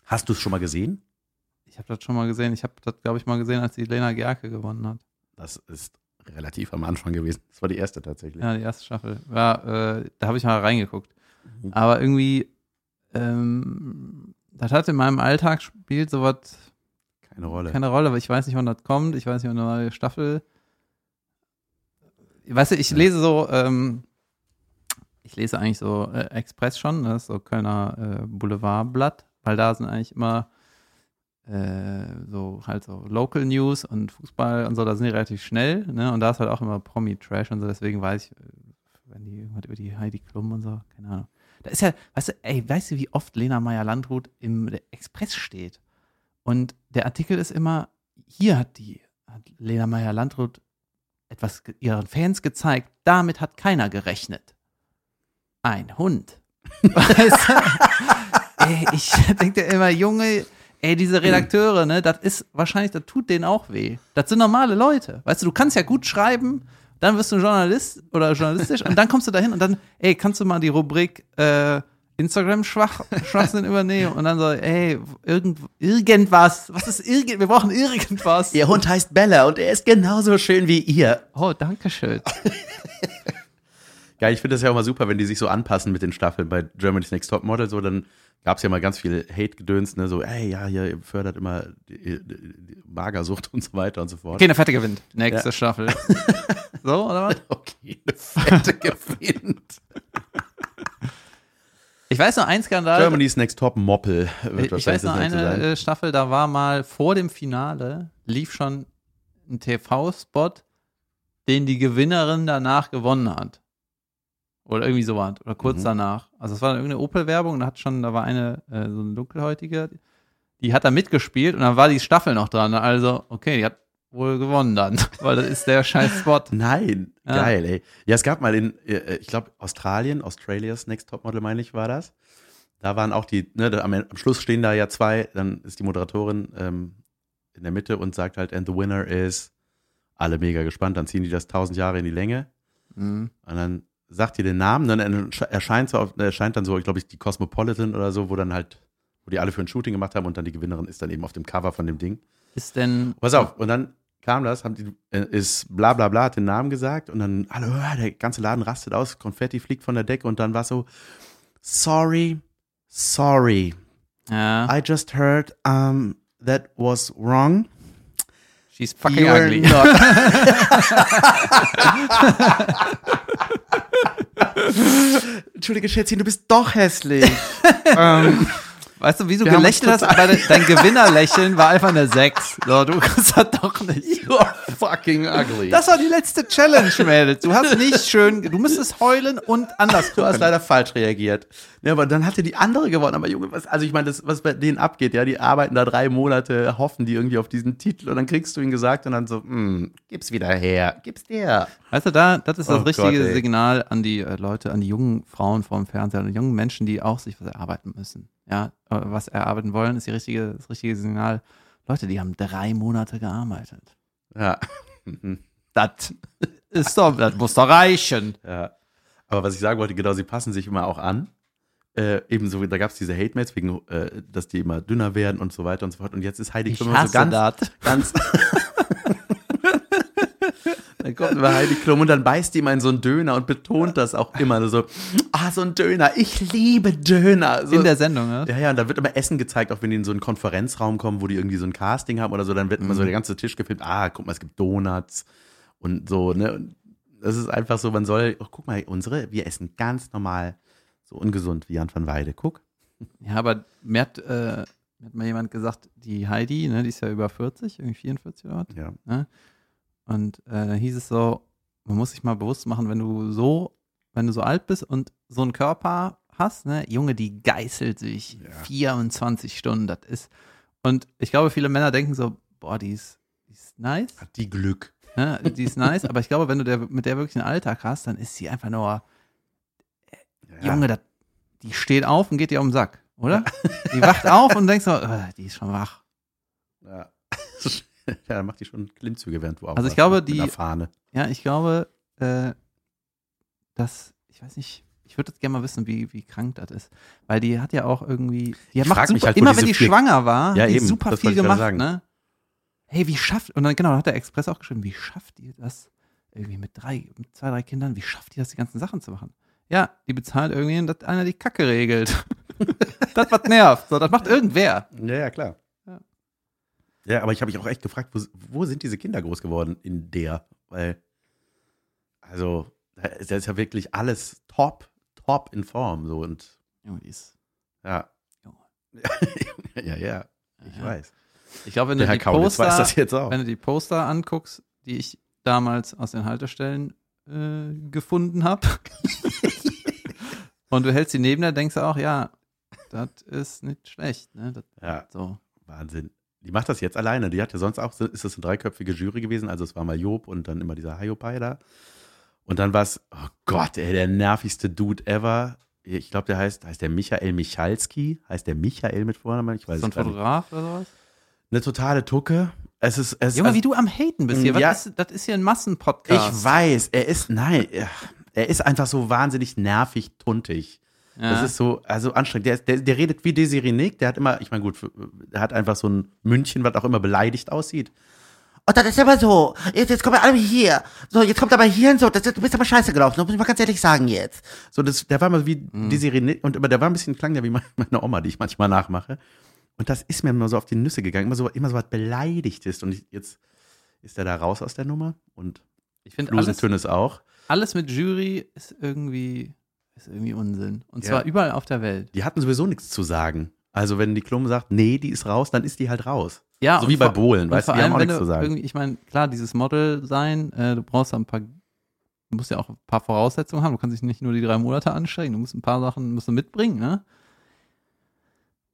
Hast du es schon mal gesehen? Ich habe das schon mal gesehen. Ich habe das, glaube ich, mal gesehen, als die Lena Gerke gewonnen hat. Das ist relativ am Anfang gewesen. Das war die erste tatsächlich. Ja, die erste Staffel. Ja, äh, da habe ich mal reingeguckt. Mhm. Aber irgendwie, ähm, das hat in meinem Alltag spielt sowas Keine Rolle. keine Rolle, aber ich weiß nicht, wann das kommt. Ich weiß nicht, wann eine neue Staffel. Weißt du, ich Ja. lese so, ähm, ich lese eigentlich so äh, Express schon, das ist so Kölner äh, Boulevardblatt, weil da sind eigentlich immer äh, so halt so Local News und Fußball und so, da sind die relativ schnell, ne? Und da ist halt auch immer Promi-Trash und so, deswegen weiß ich, wenn die irgendwas über die Heidi Klum und so, keine Ahnung. Da ist ja, weißt du, ey, weißt du, wie oft Lena Meyer-Landrut im Express steht? Und der Artikel ist immer, hier hat die hat Lena Meyer-Landrut etwas ihren Fans gezeigt, damit hat keiner gerechnet. Ein Hund. Ey, ich denke immer, Junge, ey, diese Redakteure, ne, das ist wahrscheinlich, das tut denen auch weh. Das sind normale Leute. Weißt du, du kannst ja gut schreiben, dann wirst du Journalist oder journalistisch und dann kommst du dahin und dann, ey, kannst du mal die Rubrik äh, Instagram schwach, Schwachsinn übernehmen und dann so, ey, irgend, irgendwas, was ist irgend, wir brauchen irgendwas. Ihr Hund heißt Bella und er ist genauso schön wie ihr. Oh, danke schön. Geil, ich finde das ja auch mal super, wenn die sich so anpassen mit den Staffeln bei Germany's Next Top Model. So, dann gab es ja mal ganz viel Hate-Gedöns, ne? So, ey, ja, hier ihr fördert immer die, die, Magersucht und so weiter und so fort. Okay, eine Fette gewinnt. Nächste Ja. Staffel. So, oder was? Okay, eine fette gewinnt. Ich weiß noch, ein Skandal. Germany's Next Top Moppel wird ich wahrscheinlich weiß noch eine sein. äh, Staffel, da war mal vor dem Finale, lief schon ein TV-Spot, den die Gewinnerin danach gewonnen hat. Oder irgendwie so was. Oder kurz Mhm. danach. Also es war irgendeine Opel-Werbung, da hat schon, da war eine, äh, so eine dunkelhäutige, die hat da mitgespielt und dann war die Staffel noch dran. Also, okay, die hat wohl gewonnen dann, weil das ist der scheiß Spot. Nein, Ja. geil, ey. Ja, es gab mal in, äh, ich glaube, Australien, Australias Next Top Model, meine ich, war das. Da waren auch die, ne, da, am, am Schluss stehen da ja zwei, dann ist die Moderatorin ähm, in der Mitte und sagt halt, and the winner is, alle mega gespannt, dann ziehen die das tausend Jahre in die Länge Mhm. und dann sagt die den Namen, dann ersche- erscheint so, auf, erscheint dann so, ich glaube die Cosmopolitan oder so, wo dann halt, wo die alle für ein Shooting gemacht haben und dann die Gewinnerin ist dann eben auf dem Cover von dem Ding. Ist denn, Pass auf, und dann kam das, haben die, äh, ist bla bla bla, hat den Namen gesagt und dann alle, äh, der ganze Laden rastet aus, Konfetti fliegt von der Decke und dann war so, sorry, sorry, ja, I just heard um, that was wrong. she's fucking You were ugly. Entschuldige, Schätzchen, du bist doch hässlich. ähm, Weißt du, wie du Wir gelächelt hast, aber dein, dein Gewinnerlächeln war einfach eine 6. So, du kannst das doch nicht. You are fucking ugly. Das war die letzte Challenge, Mädels. Du hast nicht schön, du müsstest heulen und anders Du hast leider falsch reagiert. Ja, aber dann hatte die andere gewonnen. Aber Junge, was, also ich meine, das, was bei denen abgeht, ja, die arbeiten da drei Monate, hoffen die irgendwie auf diesen Titel und dann kriegst du ihn gesagt und dann so, hm, gib's wieder her, gib's dir. Weißt du, da, das ist das Oh richtige Gott. Signal an die äh, Leute, an die jungen Frauen vor dem Fernseher, an die jungen Menschen, die auch sich was erarbeiten müssen. Ja, äh, was erarbeiten wollen, ist die richtige, das richtige Signal. Leute, die haben drei Monate gearbeitet. Ja. Das ist doch, das muss doch reichen. ja. Aber was ich sagen wollte, genau, sie passen sich immer auch an. Äh, ebenso, da gab es diese Hate-Mails, wegen, äh, dass die immer dünner werden und so weiter und so fort. Und jetzt ist Heidi Ich Klum so ganz, das. ganz. kommt immer Heidi Klum und dann beißt die immer in so einen Döner und betont das auch immer so, ah, so ein Döner, ich liebe Döner. So, In der Sendung, ne? ja, ja, und da wird immer Essen gezeigt, auch wenn die in so einen Konferenzraum kommen, wo die irgendwie so ein Casting haben oder so, dann wird immer so Mhm. der ganze Tisch gefilmt, ah, guck mal, es gibt Donuts und so, ne? Und das ist einfach so, man soll, oh, guck mal, unsere, wir essen ganz normal, so ungesund wie Jan van Weide, guck. Ja, aber mir hat, äh, hat mal jemand gesagt, die Heidi, ne, die ist ja über 40, irgendwie 44 oder was. Ja. Ne? Und äh, hieß es so, man muss sich mal bewusst machen, wenn du so, wenn du so alt bist und so einen Körper hast, ne, Junge, die geißelt sich Ja. 24 Stunden, das ist. Und ich glaube, viele Männer denken so, boah, die ist, die ist nice, Hat die Glück. ne, die ist nice, aber ich glaube, wenn du der, mit der wirklich einen Alltag hast, dann ist sie einfach nur, Ja. Junge, das, die steht auf und geht dir um den Sack, oder? Die wacht auf und denkst so, äh, die ist schon wach. Ja. ja, dann macht die schon Klimmzüge, während du Also ich aufwachst glaube, mit die-. Ja, ich glaube, äh, dass, ich weiß nicht, ich würde jetzt gerne mal wissen, wie, wie krank das ist. Weil die hat ja auch irgendwie, die Ich macht super, halt, immer wenn die schwanger war, Ja, hat die eben, super viel ich gemacht, ne? Hey, wie schafft, und dann genau, da hat der Express auch geschrieben, wie schafft ihr das irgendwie mit drei, mit zwei, drei Kindern, wie schafft ihr das, die ganzen Sachen zu machen? Ja, die bezahlt irgendwie, dass einer die Kacke regelt. das, was nervt. So, das macht irgendwer. Ja, ja, klar. Ja. Aber ich habe mich auch echt gefragt, wo, wo sind diese Kinder groß geworden in der? Weil, also, da ist, ja wirklich alles top, top in Form. So und Junge, die ist, ja. Ja, ja, ich Ja. weiß. Ich glaube, wenn du die Kaulitz Poster, wenn du die Poster anguckst, die ich damals aus den Haltestellen äh, gefunden habe, und du hältst sie neben dir, denkst du auch, ja, das ist nicht schlecht. Ne? Das, Ja, so. Wahnsinn. Die macht das jetzt alleine. Die hat ja sonst auch, ist das eine dreiköpfige Jury gewesen. Also es war mal Job und dann immer dieser Hayopai da. Und dann war es, oh Gott, ey, der nervigste Dude ever. Ich glaube, der heißt, heißt der Michael Michalski. Heißt der Michael mit Vornamen? Ich weiß So ein. Fotograf oder sowas? Eine totale Tucke. Es ist, es Junge, also, wie du am Haten bist hier. Was Ja. ist, das ist hier ein Massenpodcast. Ich weiß, er ist, nein, er- er ist einfach so wahnsinnig nervig, tuntig. Ja. Das ist so, also anstrengend. Der, ist- der, der redet wie Desiree Nick, der hat immer, ich meine, gut, der hat einfach so ein München, was auch immer beleidigt aussieht. Und das ist aber so. Jetzt, jetzt kommen wir alle hier. So, jetzt kommt aber hier und so. Das, du bist aber scheiße gelaufen. Das muss ich mal ganz ehrlich sagen jetzt. So, das, der war mal wie Mhm. Desiree Nick und immer, der war ein bisschen klang der wie meine Oma, die ich manchmal nachmache. Und das ist mir immer so auf die Nüsse gegangen, immer so, immer so was beleidigt ist. Und ich, jetzt ist er da raus aus der Nummer und ich finde, alles, Flusen auch. alles mit Jury ist irgendwie, ist irgendwie Unsinn. Und Ja. zwar überall auf der Welt. Die hatten sowieso nichts zu sagen. Also wenn die Klum sagt, nee, die ist raus, dann ist die halt raus. Ja, so wie bei Bohlen, weißt du, die haben auch nichts zu sagen. Ich meine, klar, dieses Model sein, äh, du brauchst ja ein paar, du musst ja auch ein paar Voraussetzungen haben. Du kannst dich nicht nur die drei Monate anstrengen, du musst ein paar Sachen musst du mitbringen, ne?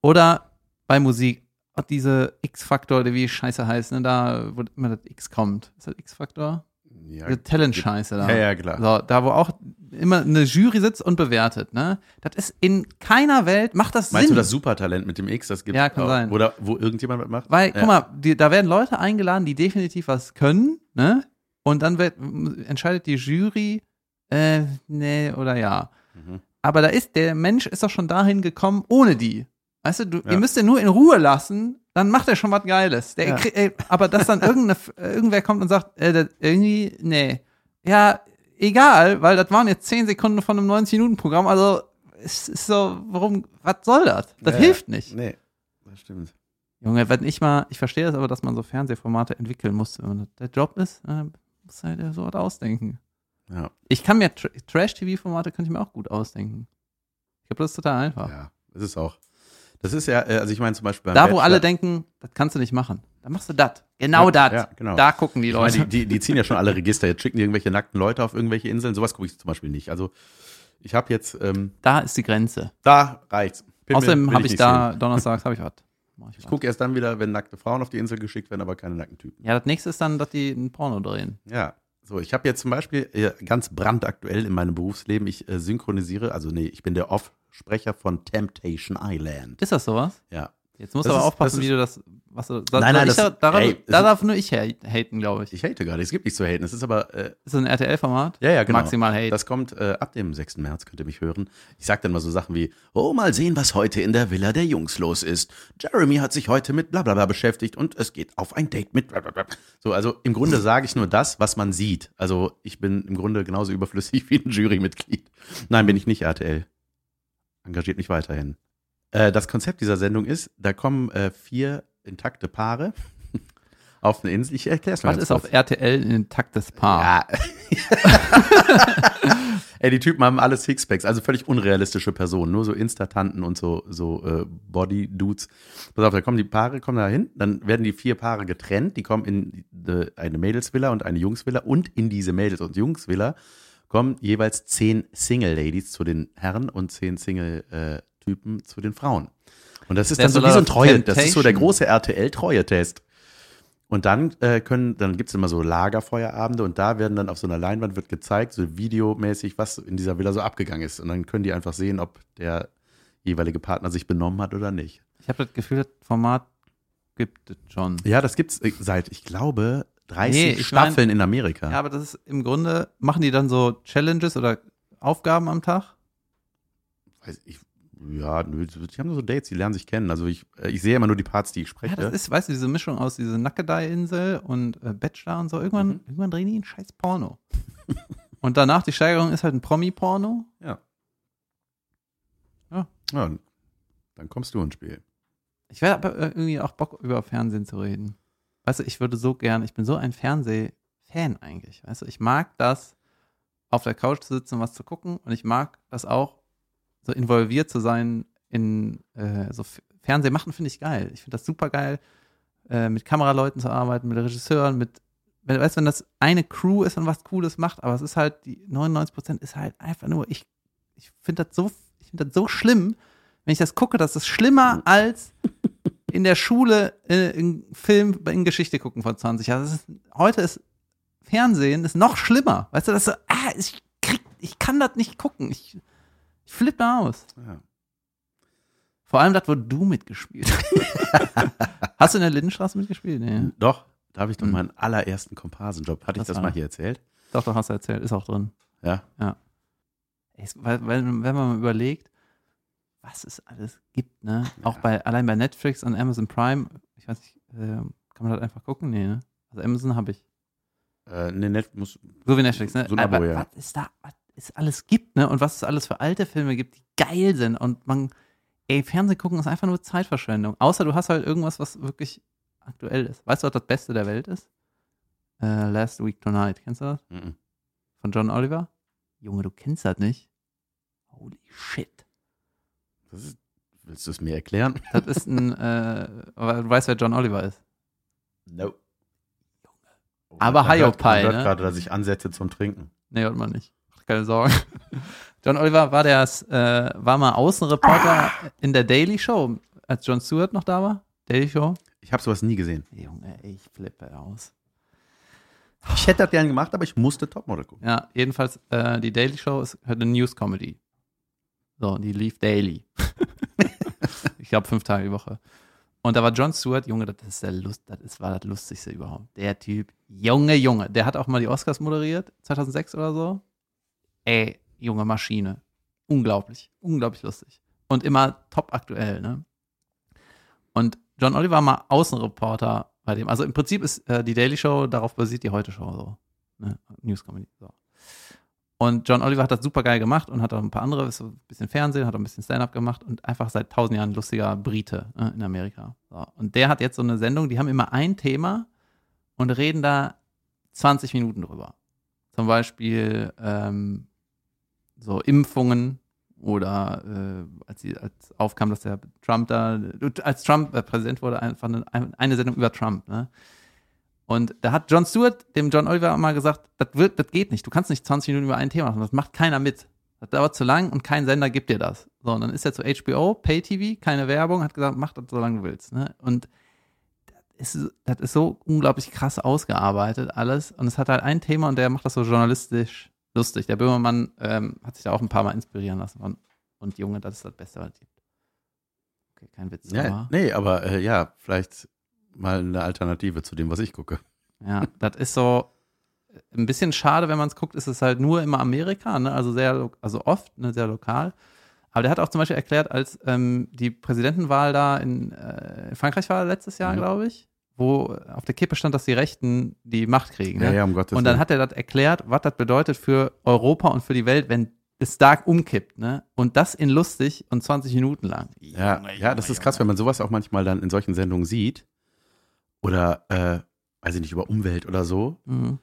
Oder bei Musik, diese X-Faktor, oder wie Scheiße heißt, ne? Da, wo immer das X kommt. Ist das X-Faktor? Ja, Talent-Scheiße da. ja, ja, klar. So, da wo auch immer eine Jury sitzt und bewertet, ne? Das ist in keiner Welt, macht das Meinst Sinn. du das Supertalent mit dem X, das gibt Ja, kann auch, sein. Oder wo irgendjemand was macht? Weil, ja. guck mal, die, da werden Leute eingeladen, die definitiv was können, ne? Und dann wird, entscheidet die Jury, äh, nee oder ja. Mhm. Aber da ist, der Mensch ist doch schon dahin gekommen ohne die. Weißt du, du Ja. ihr müsst ihn nur in Ruhe lassen, dann macht er schon was Geiles. Der, Ja. ey, aber dass dann irgendeine, irgendwer kommt und sagt, äh, irgendwie, nee. Ja, egal, weil das waren jetzt 10 Sekunden von einem 90-Minuten-Programm, also es ist so, warum, was soll das? Das Ja, hilft nicht. Nee, das stimmt. Junge, wenn ich mal, ich verstehe das aber, dass man so Fernsehformate entwickeln muss. Wenn das der Job ist, äh, muss halt so was ausdenken. Ja, Ich kann mir Tr Trash-TV-Formate könnte ich mir auch gut ausdenken. Ich glaube, das ist total einfach. ja, es ist auch. Das ist ja, äh, also ich meine zum Beispiel Da, wo Bachelor- alle denken, das kannst du nicht machen. Dann machst du das. Genau Ja, das. ja, genau. Da gucken die Ich Leute. die, die, die ziehen ja schon alle Register. Jetzt schicken die irgendwelche nackten Leute auf irgendwelche Inseln. Sowas gucke ich zum Beispiel nicht. Also ich habe jetzt, ähm, Da ist die Grenze. da reicht's. Pimmel Außerdem habe ich nicht da, sehen. donnerstags habe ich was. Ich Ich gucke erst dann wieder, wenn nackte Frauen auf die Insel geschickt werden, aber keine nackten Typen. Ja, das nächste ist dann, dass die ein Porno drehen. Ja. So, ich habe jetzt zum Beispiel äh, ganz brandaktuell in meinem Berufsleben, ich äh, synchronisiere, also nee, ich bin der Off-Sprecher von Temptation Island. Ist das sowas? Ja. Jetzt musst Das du aber ist- aufpassen, wie du das. Was da, Nein, nein, das- da, daran, ey, da ist- darf nur ich ha- haten, glaube ich. Ich hate gar nicht, es gibt nicht zu haten. Es ist aber, äh, Ist das ein RTL-Format? ja, ja, genau. Maximal Hate. Das kommt äh, ab dem 6. März, könnt ihr mich hören. Ich sag dann mal so Sachen wie, oh, mal sehen, was heute in der Villa der Jungs los ist. Jeremy hat sich heute mit blablabla beschäftigt und es geht auf ein Date mit blablabla. So, also im Grunde sage ich nur das, was man sieht. Also ich bin im Grunde genauso überflüssig wie ein Jurymitglied. Nein, bin ich nicht, RTL. Engagiert mich weiterhin. Äh, das Konzept dieser Sendung ist, da kommen äh, vier intakte Paare auf eine Insel. Ich erkläre es mal was ist kurz. auf RTL ein intaktes Paar? Ja. Ey, die Typen haben alle Sixpacks, also völlig unrealistische Personen, nur so Instatanten und so, so äh, Body-Dudes. Pass auf, da kommen die Paare, kommen da hin, dann werden die vier Paare getrennt, die kommen in die, eine Mädelsvilla und eine Jungsvilla und in diese Mädels- und Jungsvilla kommen jeweils zehn Single-Ladies zu den Herren und zehn Single-Typen zu den Frauen. Und das ist dann so wie so ein Treue, das ist so der Temptation. große RTL-Treue-Test. Und dann äh, können, dann gibt's immer so Lagerfeuerabende und da werden dann auf so einer Leinwand wird gezeigt, so videomäßig, was in dieser Villa so abgegangen ist. Und dann können die einfach sehen, ob der jeweilige Partner sich benommen hat oder nicht. Ich habe das Gefühl, das Format gibt es schon. Ja, das gibt's äh, seit, ich glaube, 30 Nee, Staffeln in Amerika. Ja, aber das ist im Grunde, machen die dann so Challenges oder Aufgaben am Tag? Weiß ich, ja, nö, die haben nur so Dates, die lernen sich kennen. Also ich, äh, ich sehe immer nur die Parts, die ich Ja, spreche. das ist, weißt du, diese Mischung aus diese Nackedei-Insel und äh, Bachelor und so. Irgendwann, Mhm. irgendwann drehen die ein scheiß Porno. und danach, die Steigerung ist halt ein Promi-Porno. ja. Ja. ja. Dann kommst du ins Spiel. Ich werde aber äh, irgendwie auch Bock, über Fernsehen zu reden. Weißt du, ich würde so gern, ich bin so ein Fernseh-Fan eigentlich. Weißt du, ich mag das, auf der Couch zu sitzen und was zu gucken und ich mag das auch, so involviert zu sein in äh, so Fernsehen machen, finde ich geil. Ich finde das super geil, äh, mit Kameraleuten zu arbeiten, mit Regisseuren, mit, wenn- weißt du, wenn das eine Crew ist und was Cooles macht, aber es ist halt, die 99 Prozent ist halt einfach nur, ich, ich finde das so, ich finde das so schlimm, wenn ich das gucke, das ist schlimmer als in der Schule äh, in Film in Geschichte gucken von 20 Jahren. Das ist, heute ist Fernsehen ist noch schlimmer. Weißt du, das so, ah, ich krieg, ich kann das nicht gucken. Ich, ich flippe aus. Ja. Vor allem das, wo du mitgespielt hast. Hast du in der Lindenstraße mitgespielt? Nee. Doch, da habe ich doch Mhm. meinen allerersten Komparsenjob. Hatte ich Das das war- mal hier erzählt? Doch, doch, hast du erzählt. Ist auch drin. Ja. Ey, es- weil, weil, wenn man mal überlegt, was es alles gibt, ne? Auch bei, allein bei Netflix und Amazon Prime, ich weiß nicht, äh, kann man das einfach gucken? Nee, ne? Also Amazon habe ich. Äh, nee, Net muss, So wie Netflix, ne? So Abo, Aber ja. was ist da, was es alles gibt, ne? Und was es alles für alte Filme gibt, die geil sind. Und man, ey, Fernsehen gucken ist einfach nur Zeitverschwendung. Außer du hast halt irgendwas, was wirklich aktuell ist. Weißt du, was das Beste der Welt ist? Äh, Last Week Tonight. Kennst du das? Mhm. Von John Oliver? Junge, du kennst das nicht. Holy shit. Das ist, willst du es mir erklären? Das ist ein, äh, aber du weißt, wer John Oliver ist. No. Aber Hiopai, man hört ne? gerade, dass ich ansetze zum Trinken. Nee, hört man nicht. Mach Keine Sorgen. John Oliver war der, äh, war mal Außenreporter in der Daily Show, als John Stewart noch da war. Daily Show. Ich habe sowas nie gesehen. Junge, ich flippe aus. Ich hätte das gern gemacht, aber ich musste Topmodel gucken. Ja, jedenfalls, äh, die Daily Show ist eine News-Comedy. So, die lief daily. ich glaube, fünf Tage die Woche. Und da war John Stewart, Junge, das ist der Lust, das ist, war das Lustigste überhaupt. Der Typ, Junge, Junge, der hat auch mal die Oscars moderiert, 2006 oder so. Ey, junge Maschine. Unglaublich, unglaublich lustig. Und immer top aktuell, ne? Und John Oliver war mal Außenreporter bei dem. Also im Prinzip ist äh, die Daily Show, darauf basiert die Heute Show so. Ne? News Comedy. So. Und John Oliver hat das super geil gemacht und hat auch ein paar andere, so ein bisschen Fernsehen, hat auch ein bisschen Stand-up gemacht und einfach seit tausend Jahren lustiger Brite ne, in Amerika. So. Und der hat jetzt so eine Sendung, die haben immer ein Thema und reden da 20 Minuten drüber. Zum Beispiel ähm, so Impfungen Oder äh, als, sie, als aufkam, dass der Trump da, als Trump äh, Präsident wurde, einfach eine, eine Sendung über Trump. Ne? Und da hat Jon Stewart dem John Oliver mal gesagt, das wird, das geht nicht. Du kannst nicht 20 Minuten über ein Thema machen. Das macht keiner mit. Das dauert zu lang und kein Sender gibt dir das. So, und dann ist er zu HBO, Pay-TV, keine Werbung, hat gesagt, mach das so lange du willst. Ne? Und das ist, das ist so unglaublich krass ausgearbeitet alles. Und es hat halt ein Thema und der macht das so journalistisch lustig. Der Böhmermann ähm, hat sich da auch ein paar Mal inspirieren lassen von, und Junge, das ist das Beste, was es gibt. Okay, kein Witz. Ja, aber, nee, aber äh, ja, vielleicht mal eine Alternative zu dem, was ich gucke. ja, das ist so ein bisschen schade, wenn man es guckt, ist es halt nur immer Amerika, ne? also sehr, also oft, ne, sehr lokal. Aber der hat auch zum Beispiel erklärt, als ähm, die Präsidentenwahl da in, äh, Frankreich war letztes Jahr, Mhm. glaube ich, wo auf der Kippe stand, dass die Rechten die Macht kriegen. Ne? Ja, ja, um Gottes Und dann Willen. hat er das erklärt, was das bedeutet für Europa und für die Welt, wenn es stark umkippt, ne? Und das in lustig und 20 Minuten lang. Ja, ja, das ist krass, wenn man sowas auch manchmal dann in solchen Sendungen sieht. Oder, äh, weiß ich nicht, über Umwelt oder so. Mhm.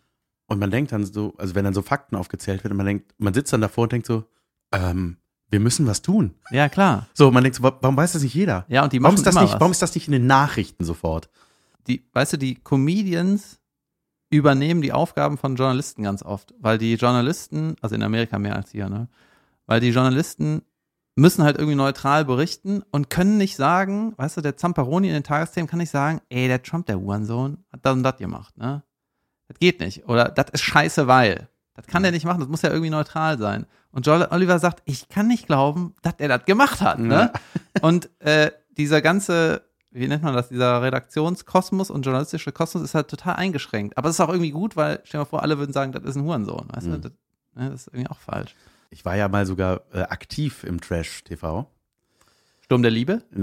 Und man denkt dann so, also wenn dann so Fakten aufgezählt werden, man denkt, man sitzt dann davor und denkt so, ähm, wir müssen was tun. Ja, klar. So, man denkt so, wa- warum weiß das nicht jeder? Ja, und die Warum machen ist das nicht, was. warum ist das nicht in den Nachrichten sofort? die, weißt du, die Comedians übernehmen die Aufgaben von Journalisten ganz oft, weil die Journalisten, also in Amerika mehr als hier, ne, weil die Journalisten müssen halt irgendwie neutral berichten und können nicht sagen, weißt du, der Zamperoni in den Tagesthemen kann nicht sagen, ey, der Trump, der Hurensohn, hat das und das gemacht, ne? Das geht nicht. Oder das ist scheiße, weil. Das kann der nicht machen, das muss ja irgendwie neutral sein. Und Joel Oliver sagt, ich kann nicht glauben, dass er das gemacht hat, ne? Und äh, dieser ganze, wie nennt man das, dieser Redaktionskosmos und journalistische Kosmos ist halt total eingeschränkt. Aber es ist auch irgendwie gut, weil, stell dir mal vor, alle würden sagen, das ist ein Hurensohn, weißt du? Mhm. Das, ne, das ist irgendwie auch falsch. Ich war ja mal sogar äh, aktiv im Trash-TV. Sturm der Liebe?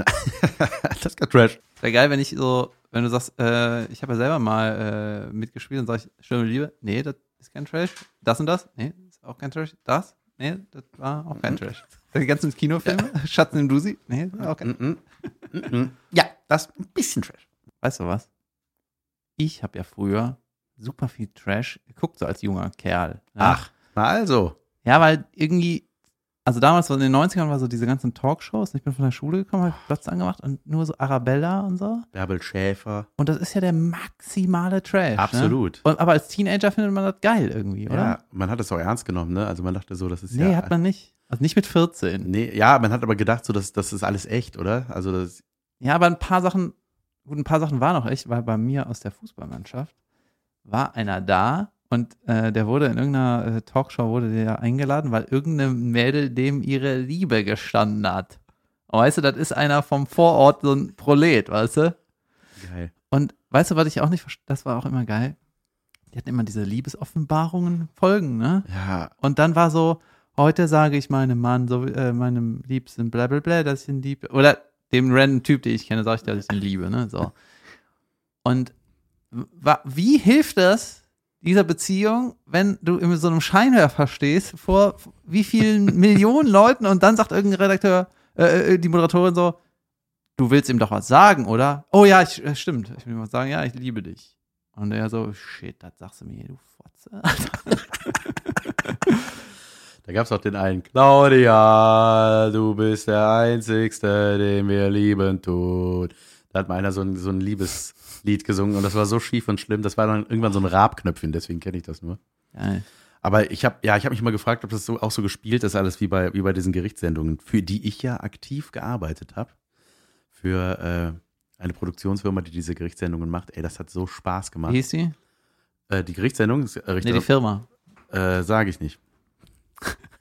das ist kein Trash. Wäre geil, wenn ich so, wenn du sagst, äh, ich habe ja selber mal äh, mitgespielt und sag ich, Sturm der Liebe? Nee, das ist kein Trash. Das und das? Nee, ist auch kein Trash. Das? Nee, das war auch kein Trash. Die ganzen Kinofilme? Schatten im Dusi? Nee, das war auch kein -mm. Ja, das ist ein bisschen Trash. Weißt du was? Ich habe ja früher super viel Trash geguckt, so als junger Kerl. Ja. Ach, na also. Ja, weil irgendwie, also damals in den 90ern war so diese ganzen Talkshows. Ich bin von der Schule gekommen, habe Platz angemacht und nur so Arabella und so. Bärbel Schäfer. Und das ist ja der maximale Trash. Absolut. Ne? Und, aber als Teenager findet man das geil irgendwie, oder? Ja, man hat es auch ernst genommen, ne? Also man dachte so, das ist Nee, ja. hat man nicht. Also nicht mit 14. Nee, ja, man hat aber gedacht, so, das, das ist alles echt, oder? Also das, Ja, aber ein paar Sachen, gut, ein paar Sachen waren auch echt, weil bei mir aus der Fußballmannschaft war einer da und äh, der wurde in irgendeiner äh, Talkshow wurde der eingeladen, weil irgendeine Mädel dem ihre Liebe gestanden hat. Und weißt du, das ist einer vom Vorort, so ein Prolet, weißt du? geil. Und weißt du, was ich auch nicht verstehe, das war auch immer geil. Die hatten immer diese Liebesoffenbarungen Folgen, ne? Ja, Und dann war so, heute sage ich meinem Mann, so, äh, meinem Liebsten, bla bla bla, dass ich ihn liebe. Oder dem random Typ, den ich kenne, sage ich, dass ich ihn liebe, ne? So. Und wie hilft das dieser Beziehung, wenn du in so einem Scheinwerfer stehst, vor wie vielen Millionen Leuten und dann sagt irgendein Redakteur, äh, äh, die Moderatorin so, du willst ihm doch was sagen, oder? Oh ja, ich, äh, stimmt. Ich will ihm was sagen, ja, ich liebe dich. Und er so, shit, das sagst du mir, du Fotze. da gab es auch den einen. Claudia, du bist der Einzigste, den wir lieben tun. Da hat mal einer so ein, so ein Liebeslied gesungen und das war so schief und schlimm. Das war dann irgendwann so ein Rabknöpfchen, deswegen kenne ich das nur. Geil. Aber ich habe ja, ich habe mich mal gefragt, ob das so auch so gespielt ist, alles wie bei wie bei diesen Gerichtssendungen, für die ich ja aktiv gearbeitet habe, für äh, eine Produktionsfirma, die diese Gerichtssendungen macht. Ey, das hat so Spaß Wie gemacht. hieß die? Äh, die Gerichtssendung, äh, Nee, Richter, die Firma. äh, sage ich nicht.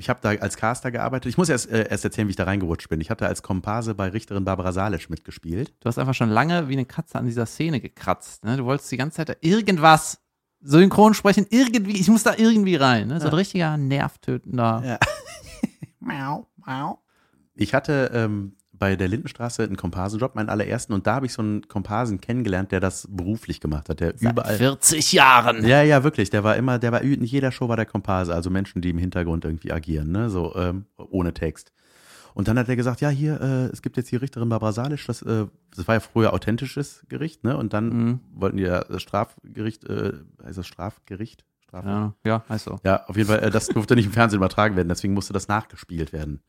Ich habe da als Caster gearbeitet. Ich muss erst, äh, erst erzählen, wie ich da reingerutscht bin. Ich hatte als Komparse bei Richterin Barbara Salisch mitgespielt. Du hast einfach schon lange wie eine Katze an dieser Szene gekratzt. Ne? Du wolltest die ganze Zeit da irgendwas synchron sprechen, irgendwie, ich muss da irgendwie rein. Ne? So ein Ja. richtiger nervtötender. Ja. Miau, miau. Ich hatte ähm, bei der Lindenstraße einen Komparsenjob, meinen allerersten, und da habe ich so einen Komparsen kennengelernt, der das beruflich gemacht hat, der Seit überall. 40 Jahren. Ja, ja, wirklich. Der war immer, der war in jeder Show war der Komparse, also Menschen, die im Hintergrund irgendwie agieren, ne, so ähm, ohne Text. Und dann hat er gesagt, ja, hier, äh, es gibt jetzt hier Richterin Barbara Salisch, das, äh, das war ja früher authentisches Gericht, ne? Und dann Mhm. wollten die ja das Strafgericht, äh, heißt das Strafgericht? Strafe. Ja, ja, heißt so. Ja, auf jeden Fall, äh, das durfte nicht im Fernsehen übertragen werden, deswegen musste das nachgespielt werden.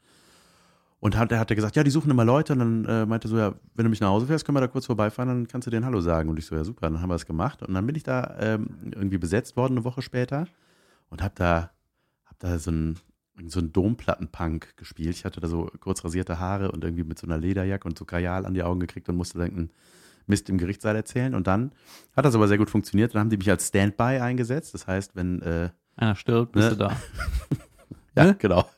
Und hat, er hat er gesagt, ja, die suchen immer Leute und dann äh, meinte so, ja, wenn du mich nach Hause fährst, können wir da kurz vorbeifahren, dann kannst du denen Hallo sagen. Und ich so, ja super, dann haben wir das gemacht. Und dann bin ich da ähm, irgendwie besetzt worden eine Woche später und hab da, hab da so ein so ein Domplattenpunk gespielt. Ich hatte da so kurz rasierte Haare und irgendwie mit so einer Lederjacke und so Kajal an die Augen gekriegt und musste dann einen Mist im Gerichtssaal erzählen. Und dann hat das aber sehr gut funktioniert. Dann haben die mich als Standby eingesetzt. Das heißt, wenn äh, Einer stirbt, bist Ne? du da. ja, Ne? genau.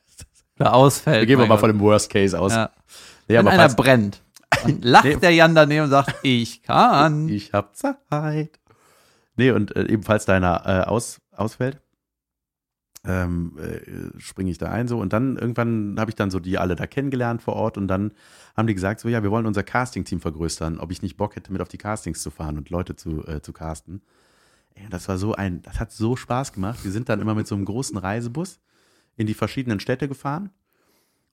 Oder ausfällt. Wir gehen mal Gott. von dem Worst Case aus. Ja. Nee, Wenn einer brennt, dann lacht Nee. der Jan daneben und sagt, ich kann. ich hab Zeit. Nee, und äh, ebenfalls deiner äh, aus, ausfällt, ähm, äh, springe ich da ein so und dann irgendwann habe ich dann so die alle da kennengelernt vor Ort und dann haben die gesagt so, ja, wir wollen unser Casting-Team vergrößern, ob ich nicht Bock hätte, mit auf die Castings zu fahren und Leute zu, äh, zu casten. Ey, das war so ein, das hat so Spaß gemacht. Wir sind dann immer mit so einem großen Reisebus in die verschiedenen Städte gefahren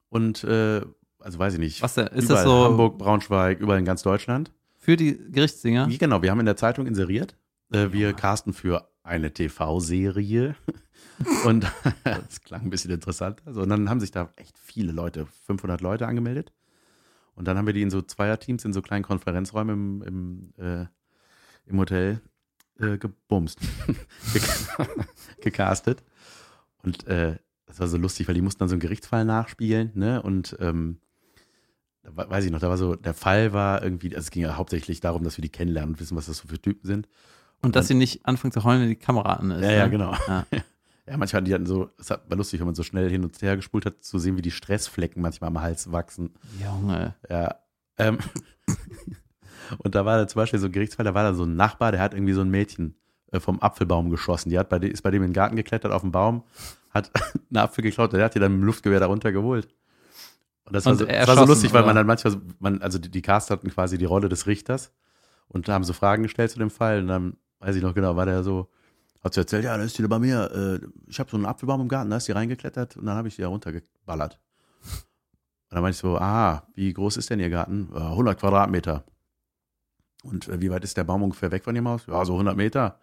und äh, also weiß ich nicht, Was denn? Ist überall das so Hamburg, Braunschweig, überall in ganz Deutschland. für die Gerichtssinger? Wie Genau, wir haben in der Zeitung inseriert. Äh, wir casten für eine TV-Serie. Und das klang ein bisschen interessant. Also, und dann haben sich da echt viele Leute, 500 Leute angemeldet. Und dann haben wir die in so Zweierteams, in so kleinen Konferenzräumen im, im, äh, im Hotel äh, gebumst. Gec- Gecastet. Und äh, das war so lustig, weil die mussten dann so einen Gerichtsfall nachspielen. Ne? Und ähm, weiß ich noch, da war so, der Fall war irgendwie, also es ging ja hauptsächlich darum, dass wir die kennenlernen und wissen, was das so für Typen sind. Und dass sie nicht anfangen zu heulen, wenn die Kamera an ist. Ja, ja, ne? genau. Ja. Ja, manchmal die hatten so, es war lustig, wenn man so schnell hin und her gespult hat, zu sehen, wie die Stressflecken manchmal am Hals wachsen. Junge. Ja. Ähm, und da war da zum Beispiel so ein Gerichtsfall, da war da so ein Nachbar, der hat irgendwie so ein Mädchen äh, vom Apfelbaum geschossen. Die hat bei, dem- ist bei dem in den Garten geklettert auf den Baum, hat einen Apfel geklaut, der hat die dann mit dem Luftgewehr darunter geholt. Und das war, Und so, er das war so lustig, weil oder? man dann manchmal, so- man, also die, die Cast hatten quasi die Rolle des Richters und haben so Fragen gestellt zu dem Fall und dann, weiß ich noch genau, war der so, hat sie erzählt, ja, da ist die da bei mir, äh, ich habe so einen Apfelbaum im Garten, da ist die reingeklettert und dann habe ich die da runtergeballert. Und dann meinte ich so, ah, wie groß ist denn Ihr Garten? "Ja, 100 Quadratmeter. Und äh, wie weit ist der Baum ungefähr weg von Ihrem Haus? Ja, so 100 Meter.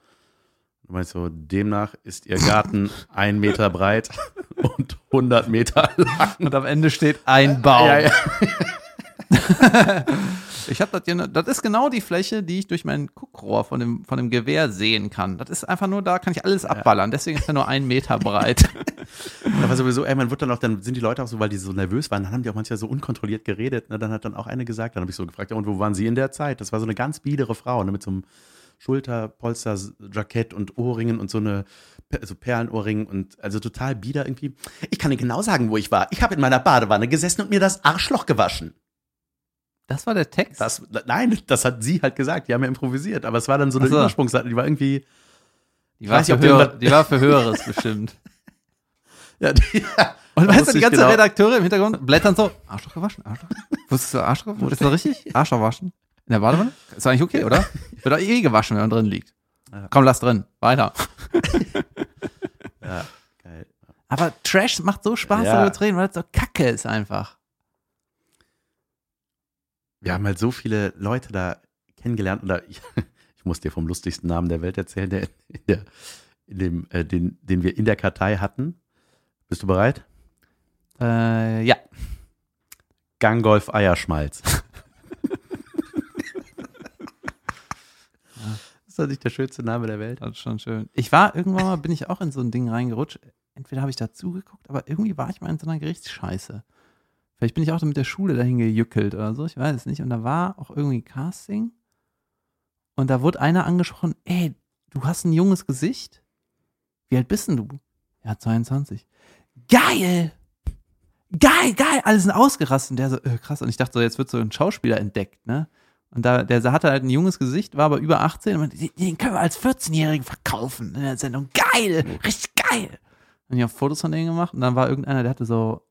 Meinte ich so, demnach ist Ihr Garten ein Meter breit und 100 Meter lang. Und am Ende steht ein Baum. Ja, ja. Ich habe das hier, ne- das ist genau die Fläche, die ich durch mein Guckrohr von dem, von dem Gewehr sehen kann. Das ist einfach nur da, kann ich alles abballern. Deswegen ist er nur ein Meter breit. Da war sowieso, ey, man wird dann auch, dann sind die Leute auch so, weil die so nervös waren, dann haben die auch manchmal so unkontrolliert geredet. Ne? Dann hat dann auch eine gesagt, dann habe ich so gefragt, ja, und wo waren sie in der Zeit? Das war so eine ganz biedere Frau, ne? mit so einem Schulterpolster-Jackett und Ohrringen und so eine Per- so Perlenohrringen und also total bieder irgendwie. Ich kann Ihnen genau sagen, wo ich war. Ich habe in meiner Badewanne gesessen und mir das Arschloch gewaschen. Das war der Text? Das, nein, das hat sie halt gesagt. Die haben ja improvisiert, aber es war dann so eine so. Übersprungsseite, die war irgendwie, die, war für höher, die war für Höheres bestimmt. ja, die, Und Da weißt du, die ganze genau. Redakteure im Hintergrund blättern so, Arschloch gewaschen, Arschloch. Wusstest du Arschloch gewaschen? Ist das richtig? Arschloch waschen? In der Badewanne? Ist eigentlich okay, oder? Wird doch eh gewaschen, wenn man drin liegt. Ja. Komm, lass drin. Weiter. ja, geil. Aber Trash macht so Spaß, Ja. darüber zu reden, weil es so kacke ist einfach. wir haben halt so viele Leute da kennengelernt oder ich, ich muss dir vom lustigsten Namen der Welt erzählen, der, der, in dem, äh, den, den wir in der Kartei hatten. Bist du bereit? Äh, ja. Gangolf Eierschmalz. Ist das nicht der schönste Name der Welt? Das ist schon schön. Ich war irgendwann mal, bin ich auch in so ein Ding reingerutscht. Entweder habe ich da zugeguckt, aber irgendwie war ich mal in so einer Gerichtsscheiße. Vielleicht bin ich auch mit der Schule dahin gejückelt oder so, ich weiß es nicht. Und da war auch irgendwie Casting. Und da wurde einer angesprochen, ey, du hast ein junges Gesicht. Wie alt bist denn du? Ja, 22. Geil! Geil, geil! Alle sind ausgerastet. Und der so, äh, krass. Und ich dachte so, jetzt wird so ein Schauspieler entdeckt, ne? Und da, der hatte halt ein junges Gesicht, war aber über 18 und meinte, den können wir als 14-Jährigen verkaufen in der Sendung. Geil! Richtig geil! Und ich habe Fotos von denen gemacht und dann war irgendeiner, der hatte so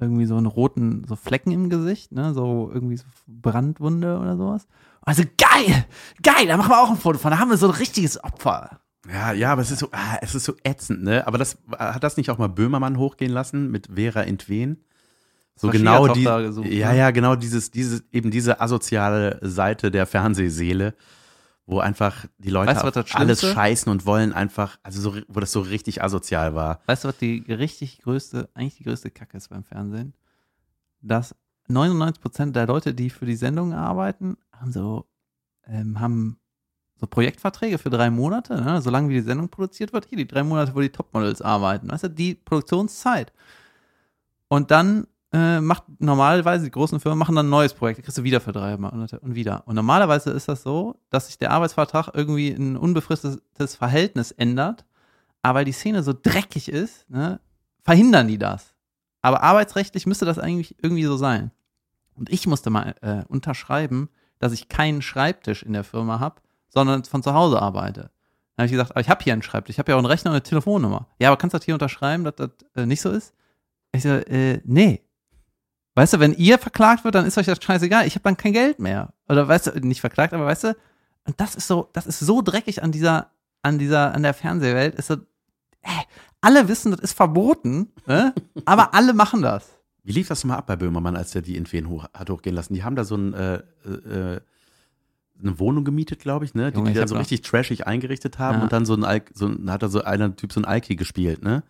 irgendwie so einen roten, so Flecken im Gesicht, ne? So irgendwie so Brandwunde oder sowas. Also geil! Geil, da machen wir auch ein Foto von. Da haben wir so ein richtiges Opfer. Ja, ja, aber es ist so, ah, es ist so ätzend, ne? Aber das hat das nicht auch mal Böhmermann hochgehen lassen mit Vera Entwen? So war genau die, gesucht, ja, ne? ja, genau dieses, dieses, eben diese asoziale Seite der Fernsehseele, wo einfach die Leute Weißt alles Schlimmste- scheißen und wollen einfach, also so, wo das so richtig asozial war. Weißt du, was die richtig größte, eigentlich die größte Kacke ist beim Fernsehen? Dass 99% der Leute, die für die Sendung arbeiten, haben so, ähm, haben so Projektverträge für drei Monate, ne? solange wie die Sendung produziert wird. Hier die drei Monate, wo die Topmodels arbeiten. Weißt du, die Produktionszeit. Und dann äh, macht normalerweise die großen Firmen machen dann ein neues Projekt, das kriegst du wieder für drei Monate und wieder. Und normalerweise ist das so, dass sich der Arbeitsvertrag irgendwie in ein unbefristetes Verhältnis ändert, aber weil die Szene so dreckig ist, ne, verhindern die das. Aber arbeitsrechtlich müsste das eigentlich irgendwie so sein. Und ich musste mal äh, unterschreiben, dass ich keinen Schreibtisch in der Firma habe, sondern von zu Hause arbeite. Dann habe ich gesagt, aber ich habe hier einen Schreibtisch, ich habe ja auch einen Rechner und eine Telefonnummer. Ja, aber kannst du das hier unterschreiben, dass das äh, nicht so ist? Ich so, äh, nee. Weißt du, wenn ihr verklagt wird, dann ist euch das scheißegal. Ich habe dann kein Geld mehr. Oder weißt du, nicht verklagt, aber weißt du, und das ist so, das ist so dreckig an dieser, an dieser, an der Fernsehwelt. Ist so, äh, alle wissen, das ist verboten, ne? aber alle machen das. Wie lief das mal ab bei Böhmermann, als der die in Feen hoch, hat hochgehen lassen? Die haben da so ein, äh, äh, eine Wohnung gemietet, glaube ich, ne? Die, Junge, die dann so richtig trashig eingerichtet haben Ja. und dann so ein, so ein, hat da so einer Typ so ein Alki gespielt, ne?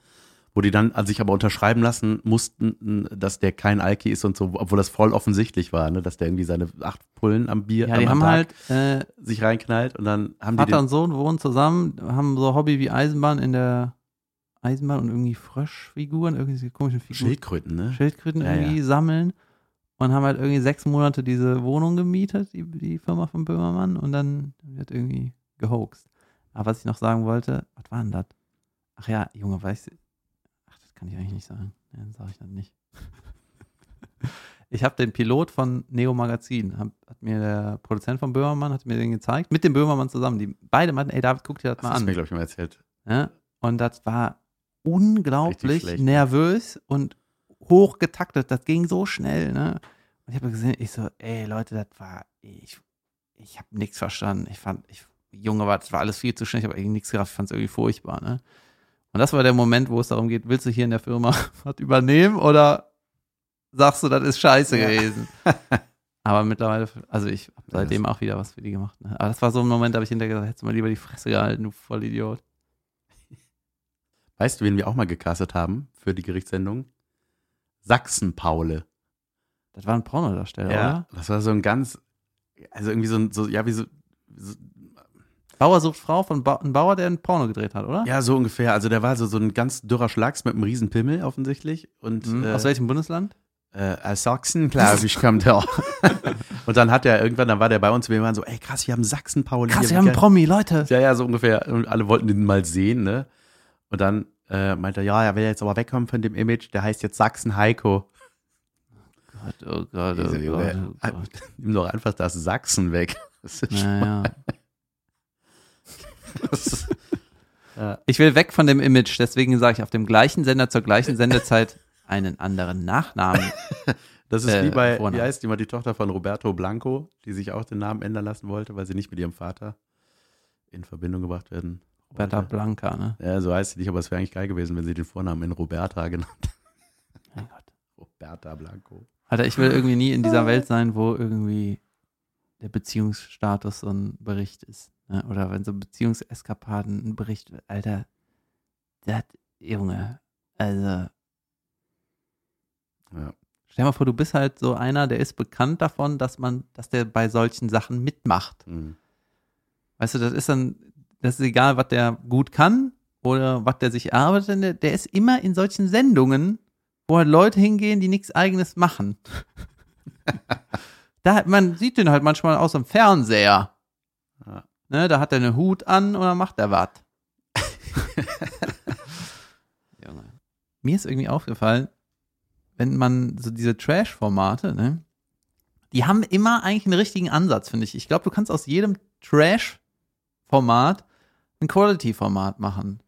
Wo die dann also sich aber unterschreiben lassen mussten, dass der kein Alki ist und so, obwohl das voll offensichtlich war, ne? Dass der irgendwie seine acht Pullen am Bier Ja, am, die am haben Tag halt, äh, sich reinknallt und dann haben die Vater und Sohn wohnen zusammen, haben so Hobby wie Eisenbahn in der Eisenbahn und irgendwie Fröschfiguren, irgendwie diese komischen Figuren. Schildkröten, ne? Schildkröten Ja, irgendwie ja. sammeln und haben halt irgendwie sechs Monate diese Wohnung gemietet, die, die Firma von Böhmermann, und dann wird irgendwie gehoaxt. Aber was ich noch sagen wollte, was war denn das? Ach ja, Junge, weißt du, kann ich eigentlich nicht sagen. Ja, dann sage ich das nicht. ich habe den Pilot von Neo Magazin, hab, hat mir der Produzent von Böhmermann, hat mir den gezeigt, mit dem Böhmermann zusammen. Die beide meinten, ey David, guck dir das Das mal hast du an. mir, glaube ich, mal erzählt. Ja? Und das war unglaublich schlecht. nervös und hochgetaktet. Das ging so schnell. Ne? Und ich habe gesehen, ich so, ey Leute, das war, ich, ich habe nichts verstanden. Ich fand, ich, Junge, war, das war alles viel zu schnell. Ich habe irgendwie nichts gerafft. Ich fand es irgendwie furchtbar. Ne? Und das war der Moment, wo es darum geht, willst du hier in der Firma was übernehmen oder sagst du, das ist scheiße Ja. gewesen? Aber mittlerweile, also ich habe seitdem auch wieder was für die gemacht. Ne? Aber das war so ein Moment, da habe ich hinterher gesagt, hättest du mal lieber die Fresse gehalten, du Vollidiot. Weißt du, wen wir auch mal gecastet haben für die Gerichtssendung? Sachsen-Paule. Das war ein Pornodarsteller, oder? Das war so ein ganz, also irgendwie so ein, so, ja, wie so, so Bauer sucht Frau von ba ein Bauer, der ein Porno gedreht hat, oder? ja, so ungefähr. Also der war so, so ein ganz dürrer Schlags mit einem riesen Pimmel offensichtlich. Und Mhm. äh, Aus welchem Bundesland? äh, aus Sachsen, glaube ich, kommt er. und dann hat er irgendwann, dann war der bei uns, wir waren so, ey krass, wir haben Sachsen-Pauli. Krass, hier, wir haben einen. Promi, Leute. Ja, ja, so ungefähr. Und alle wollten den mal sehen, ne? Und dann äh, meinte er, ja, er will jetzt aber wegkommen von dem Image, der heißt jetzt Sachsen Heiko. Gott, oh Gott, oh Gott, Junge, oh Gott. Nimm doch einfach das Sachsen weg. Das ist Naja. Ich will weg von dem Image, deswegen sage ich auf dem gleichen Sender zur gleichen Sendezeit einen anderen Nachnamen. Das ist Äh, wie bei, Vorname. wie heißt die mal die Tochter von Roberto Blanco, die sich auch den Namen ändern lassen wollte, weil sie nicht mit ihrem Vater in Verbindung gebracht werden. Roberta wollte. Blanca, ne? Ja, so heißt sie nicht, aber es wäre eigentlich geil gewesen, wenn sie den Vornamen in Roberta genannt Mein Gott. Roberta Blanco. Alter, ich will irgendwie nie in dieser Welt sein, wo irgendwie der Beziehungsstatus so ein Bericht ist. Ne? Oder wenn so Beziehungseskapaden ein Bericht wird. Alter, das, Junge, also Ja. Stell dir mal vor, du bist halt so einer, der ist bekannt davon, dass man, dass der bei solchen Sachen mitmacht. Mhm. Weißt du, das ist dann, das ist egal, was der gut kann oder was der sich erarbeitet, der, der ist immer in solchen Sendungen, wo halt Leute hingehen, die nichts eigenes machen. da hat, man sieht den halt manchmal aus dem Fernseher. Ja. Ne, da hat er einen Hut an oder macht er was. Mir ist irgendwie aufgefallen, wenn man so diese Trash-Formate, ne, die haben immer eigentlich einen richtigen Ansatz, finde ich. Ich glaube, du kannst aus jedem Trash-Format ein Quality-Format machen.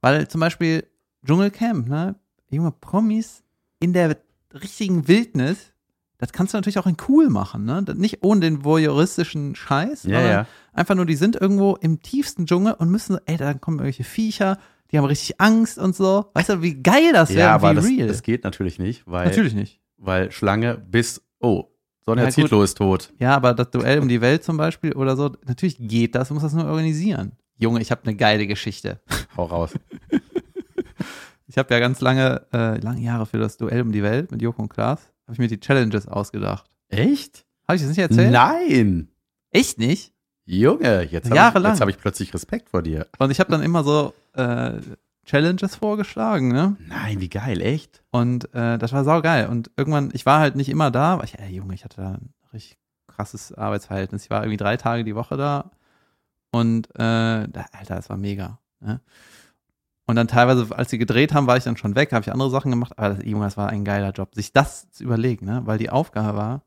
Weil zum Beispiel Dschungelcamp, ne, junge Promis in der richtigen Wildnis, das kannst du natürlich auch in cool machen, ne? Nicht ohne den voyeuristischen Scheiß, Ja, ja. einfach nur, die sind irgendwo im tiefsten Dschungel und müssen, ey, da kommen irgendwelche Viecher, die haben richtig Angst und so. Weißt du, wie geil das wäre, Ja, aber das, real. das geht natürlich nicht, weil, Natürlich nicht. weil Schlange bis, oh, Sonja Ja, Zietlow ist tot. Ja, aber das Duell um die Welt zum Beispiel oder so, natürlich geht das, du musst das nur organisieren. Junge, ich habe eine geile Geschichte. Hau raus. Ich habe ja ganz lange, äh, lange Jahre für das Duell um die Welt mit Joko und Klaas, habe ich mir die Challenges ausgedacht. Echt? Habe ich das nicht erzählt? Nein. Echt nicht? Junge, jetzt habe ich, jetzt hab ich plötzlich Respekt vor dir. Und ich habe dann immer so äh, Challenges vorgeschlagen, ne? Nein, wie geil, echt? Und äh, das war saugeil. Und irgendwann, ich war halt nicht immer da, weil ich, ey, Junge, ich hatte da ein richtig krasses Arbeitsverhältnis. Ich war irgendwie drei Tage die Woche da. Und äh, da, Alter, das war mega. Ne? Und dann teilweise, als sie gedreht haben, war ich dann schon weg, habe ich andere Sachen gemacht. Aber das, Junge, das war ein geiler Job, sich das zu überlegen, ne? Weil die Aufgabe war,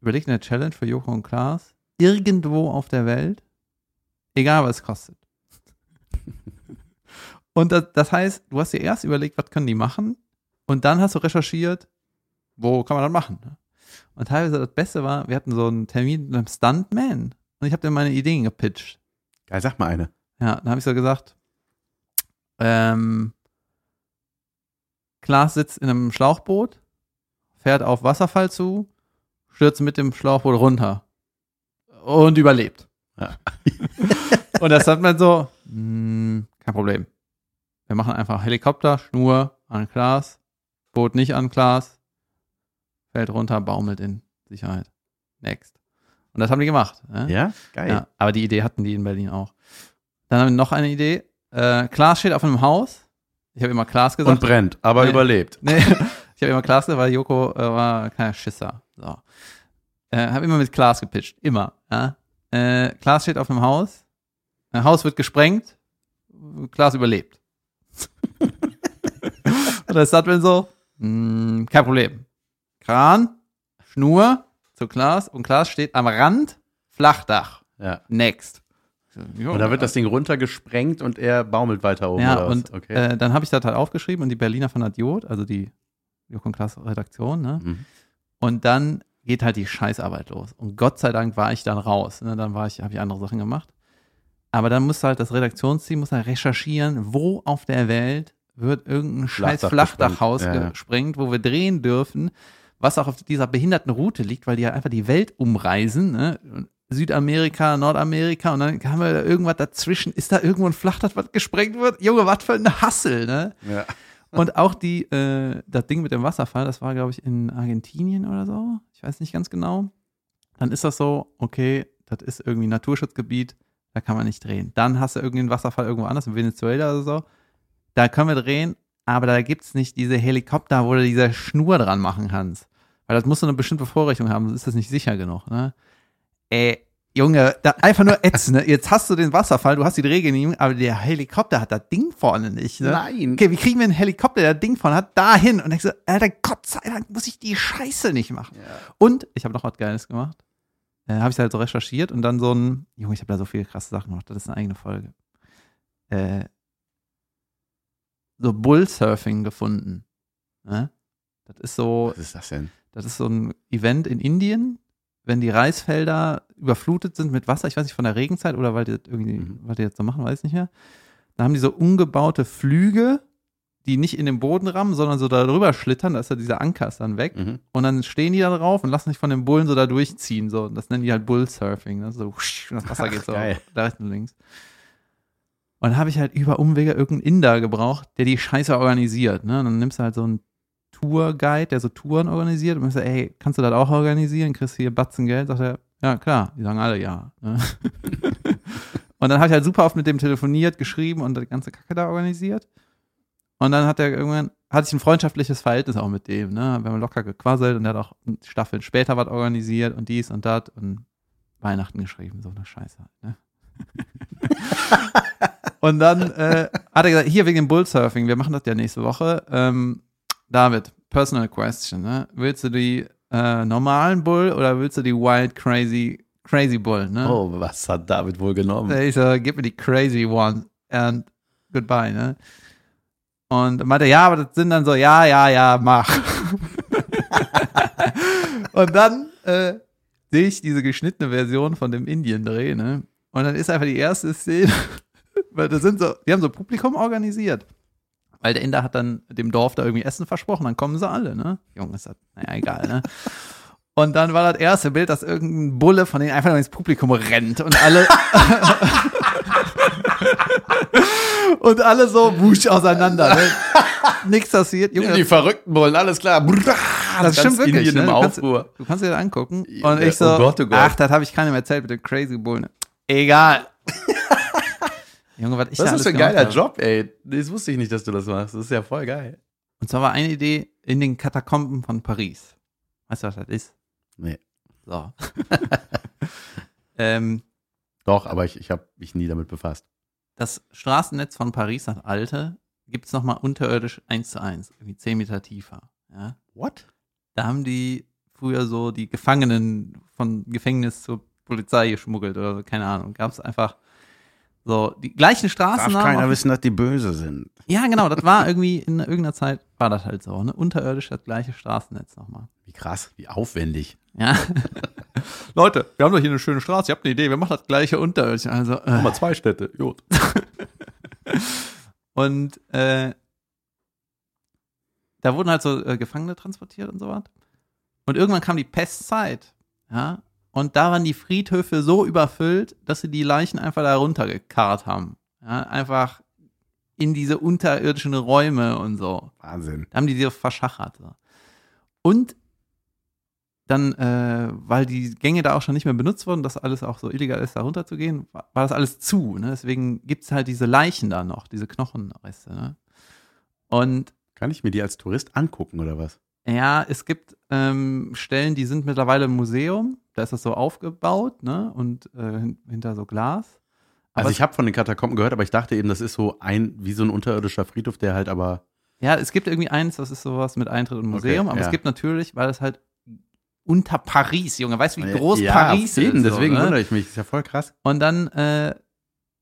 überlegt eine Challenge für Joko und Klaas, irgendwo auf der Welt, egal was es kostet. Und das, das heißt, du hast dir erst überlegt, was können die machen? Und dann hast du recherchiert, wo kann man das machen? ne? Und teilweise das Beste war, wir hatten so einen Termin mit einem Stuntman und ich habe dir meine Ideen gepitcht. Geil, sag mal eine. Ja, dann habe ich so gesagt, ähm, Klaas sitzt in einem Schlauchboot, fährt auf Wasserfall zu, stürzt mit dem Schlauchboot runter und überlebt. Ja. und das hat man so, hm, kein Problem. Wir machen einfach Helikopter, Schnur an Klaas, Boot nicht an Klaas, fällt runter, baumelt in Sicherheit. Next. Und das haben die gemacht. Ne? Ja? Geil. Ja, aber die Idee hatten die in Berlin auch. Dann haben wir noch eine Idee. Äh, Klaas steht auf einem Haus. Ich habe immer Klaas gesagt. Und brennt, aber Nee. überlebt. Nee, ich habe immer Klaas gesagt, weil Joko äh, war ein kleiner Schisser. So. Äh, habe immer mit Klaas gepitcht. Immer. Ja? Äh, Klaas steht auf einem Haus. Ein Haus wird gesprengt. Klaas überlebt. Und das man so, mh, kein Problem. Kran, Schnur zu Klaas und Klaas steht am Rand, Flachdach. Ja. Next. Und da wird das Ding runtergesprengt und er baumelt weiter oben. Ja, oder was? und okay. äh, dann habe ich das halt aufgeschrieben und die Berliner von der Diod, also die Joko und Klaas Redaktion, ne? Mhm. Und dann geht halt die Scheißarbeit los. Und Gott sei Dank war ich dann raus. Ne? Dann war ich, habe ich andere Sachen gemacht. Aber dann muss halt das Redaktionsteam muss halt recherchieren, wo auf der Welt wird irgendein scheiß Flachdach Flachdachhaus gesprengt. Ja, ja. gesprengt, wo wir drehen dürfen, was auch auf dieser behinderten Route liegt, weil die ja einfach die Welt umreisen, ne? Südamerika, Nordamerika und dann haben wir da irgendwas dazwischen. Ist da irgendwo ein Flachdach, was gesprengt wird? Junge, was für ein Hassel, ne? ja. Und auch die, äh, das Ding mit dem Wasserfall, das war, glaube ich, in Argentinien oder so. Ich weiß nicht ganz genau. Dann ist das so, okay, das ist irgendwie Naturschutzgebiet, da kann man nicht drehen. Dann hast du irgendeinen Wasserfall irgendwo anders, in Venezuela oder so. Da können wir drehen, aber da gibt's nicht diese Helikopter, wo du diese Schnur dran machen kannst. Weil das muss so eine bestimmte Vorrichtung haben, sonst ist das nicht sicher genug. Ne? Ey, Junge, da einfach nur ätzend. Ne? Jetzt hast du den Wasserfall, du hast die Drehgenehmigung, aber der Helikopter hat das Ding vorne nicht. Ne? Nein. Okay, wie kriegen wir einen Helikopter, der das Ding vorne hat, dahin? Und ich so, Alter, Gott sei Dank muss ich die Scheiße nicht machen. Und ich habe noch was Geiles gemacht. Äh, habe ich halt so recherchiert und dann so ein, Junge, ich habe da so viele krasse Sachen gemacht, das ist eine eigene Folge. Äh, so Bullsurfing gefunden. Ne? Das ist so, Was ist das denn? das ist so ein Event in Indien, wenn die Reisfelder überflutet sind mit Wasser, ich weiß nicht, von der Regenzeit oder weil die irgendwie, Mhm. was die jetzt so machen, weiß ich nicht mehr. Da haben die so umgebaute Flüge, die nicht in den Boden rammen, sondern so da drüber schlittern, da ist ja dieser Anker ist dann weg. Mhm. Und dann stehen die da drauf und lassen sich von den Bullen so da durchziehen. So. Das nennen die halt Bullsurfing. Ne? So, husch, und das Wasser Ach, geht so geil. da rechts und links. Und dann habe ich halt über Umwege irgendeinen Inder gebraucht, der die Scheiße organisiert. Ne? Und dann nimmst du halt so einen Tourguide, der so Touren organisiert und sagst, ey, kannst du das auch organisieren? Kriegst du hier Batzen Geld? Sagt er, ja klar. Die sagen alle ja. Ne? und dann habe ich halt super oft mit dem telefoniert, geschrieben und die ganze Kacke da organisiert. Und dann hat er irgendwann, hatte ich ein freundschaftliches Verhältnis auch mit dem, ne? Wir haben locker gequasselt und er hat auch Staffeln später was organisiert und dies und das und Weihnachten geschrieben, so eine Scheiße halt, ne? und dann äh, hat er gesagt, hier wegen dem Bullsurfing, wir machen das ja nächste Woche. Ähm, David, personal question, ne? Willst du die äh, normalen Bull oder willst du die wild crazy crazy Bull, ne? Oh, was hat David wohl genommen? Ich so, gib mir die crazy one and goodbye, ne? Und er meinte, ja, aber das sind dann so, ja, ja, ja, mach. und dann äh, sehe ich diese geschnittene Version von dem Indien-Dreh, ne? Und dann ist einfach die erste Szene, weil das sind so, die haben so Publikum organisiert. Weil der Inder hat dann dem Dorf da irgendwie Essen versprochen, dann kommen sie alle, ne? Junge, ist das, naja, egal, ne? Und dann war das erste Bild, dass irgendein Bulle von denen einfach nur ins Publikum rennt und alle und alle so wusch auseinander. Ne? Nichts passiert. Junge, Die Verrückten wollen, alles klar. das stimmt wirklich. In Ne? einem Du, kannst, du kannst dir das angucken. Und ich so, oh Gott, oh Gott. ach, das habe ich keinem erzählt mit dem Crazy Bullen. Egal. Junge, was ich da Was ist alles das für ein geiler habe. Job, ey. Das wusste ich nicht, dass du das machst. Das ist ja voll geil. Und zwar war eine Idee in den Katakomben von Paris. Weißt du, was das ist? Nee. So. ähm, Doch, aber ich, ich habe mich nie damit befasst. das Straßennetz von Paris, das alte, gibt es nochmal unterirdisch eins zu eins, irgendwie 10 Meter tiefer. Ja? What? Da haben die früher so die Gefangenen von Gefängnis zur Polizei geschmuggelt oder so, keine Ahnung. Gab es einfach so die gleichen Straßennamen. auf- wissen, dass die böse sind. ja, genau, das war irgendwie in irgendeiner Zeit war das halt so, ne? Unterirdisch das gleiche Straßennetz nochmal. Wie krass, wie aufwendig. Ja. Leute, wir haben doch hier eine schöne Straße, ihr habt eine Idee, wir machen das gleiche unterirdisch. Also, äh, Mal zwei Städte. Gut. Und äh, da wurden halt so äh, Gefangene transportiert und so was. Und irgendwann kam die Pestzeit, ja. Und da waren die Friedhöfe so überfüllt, dass sie die Leichen einfach da runtergekarrt haben. Ja, einfach in diese unterirdischen Räume und so. Wahnsinn. Da haben die die verschachert. So. Und dann, äh, weil die Gänge da auch schon nicht mehr benutzt wurden, dass alles auch so illegal ist, da runterzugehen, war, war das alles zu. Ne? Deswegen gibt's halt diese Leichen da noch, diese Knochenreste. Ne? Und Kann ich mir die als Tourist angucken oder was? Ja, es gibt ähm, Stellen, die sind mittlerweile im Museum. Da ist das so aufgebaut ne? und äh, hin- hinter so Glas. Aber Also ich habe von den Katakomben gehört, aber ich dachte eben, das ist so ein, wie so ein unterirdischer Friedhof, der halt aber. Ja, es gibt irgendwie eins, das ist sowas mit Eintritt und Museum, Okay, aber ja. es gibt natürlich, weil es halt unter Paris, Junge, weißt du, wie groß ja, Paris eben, ist? deswegen so, ne? wundere ich mich. Ist ja voll krass. Und dann äh,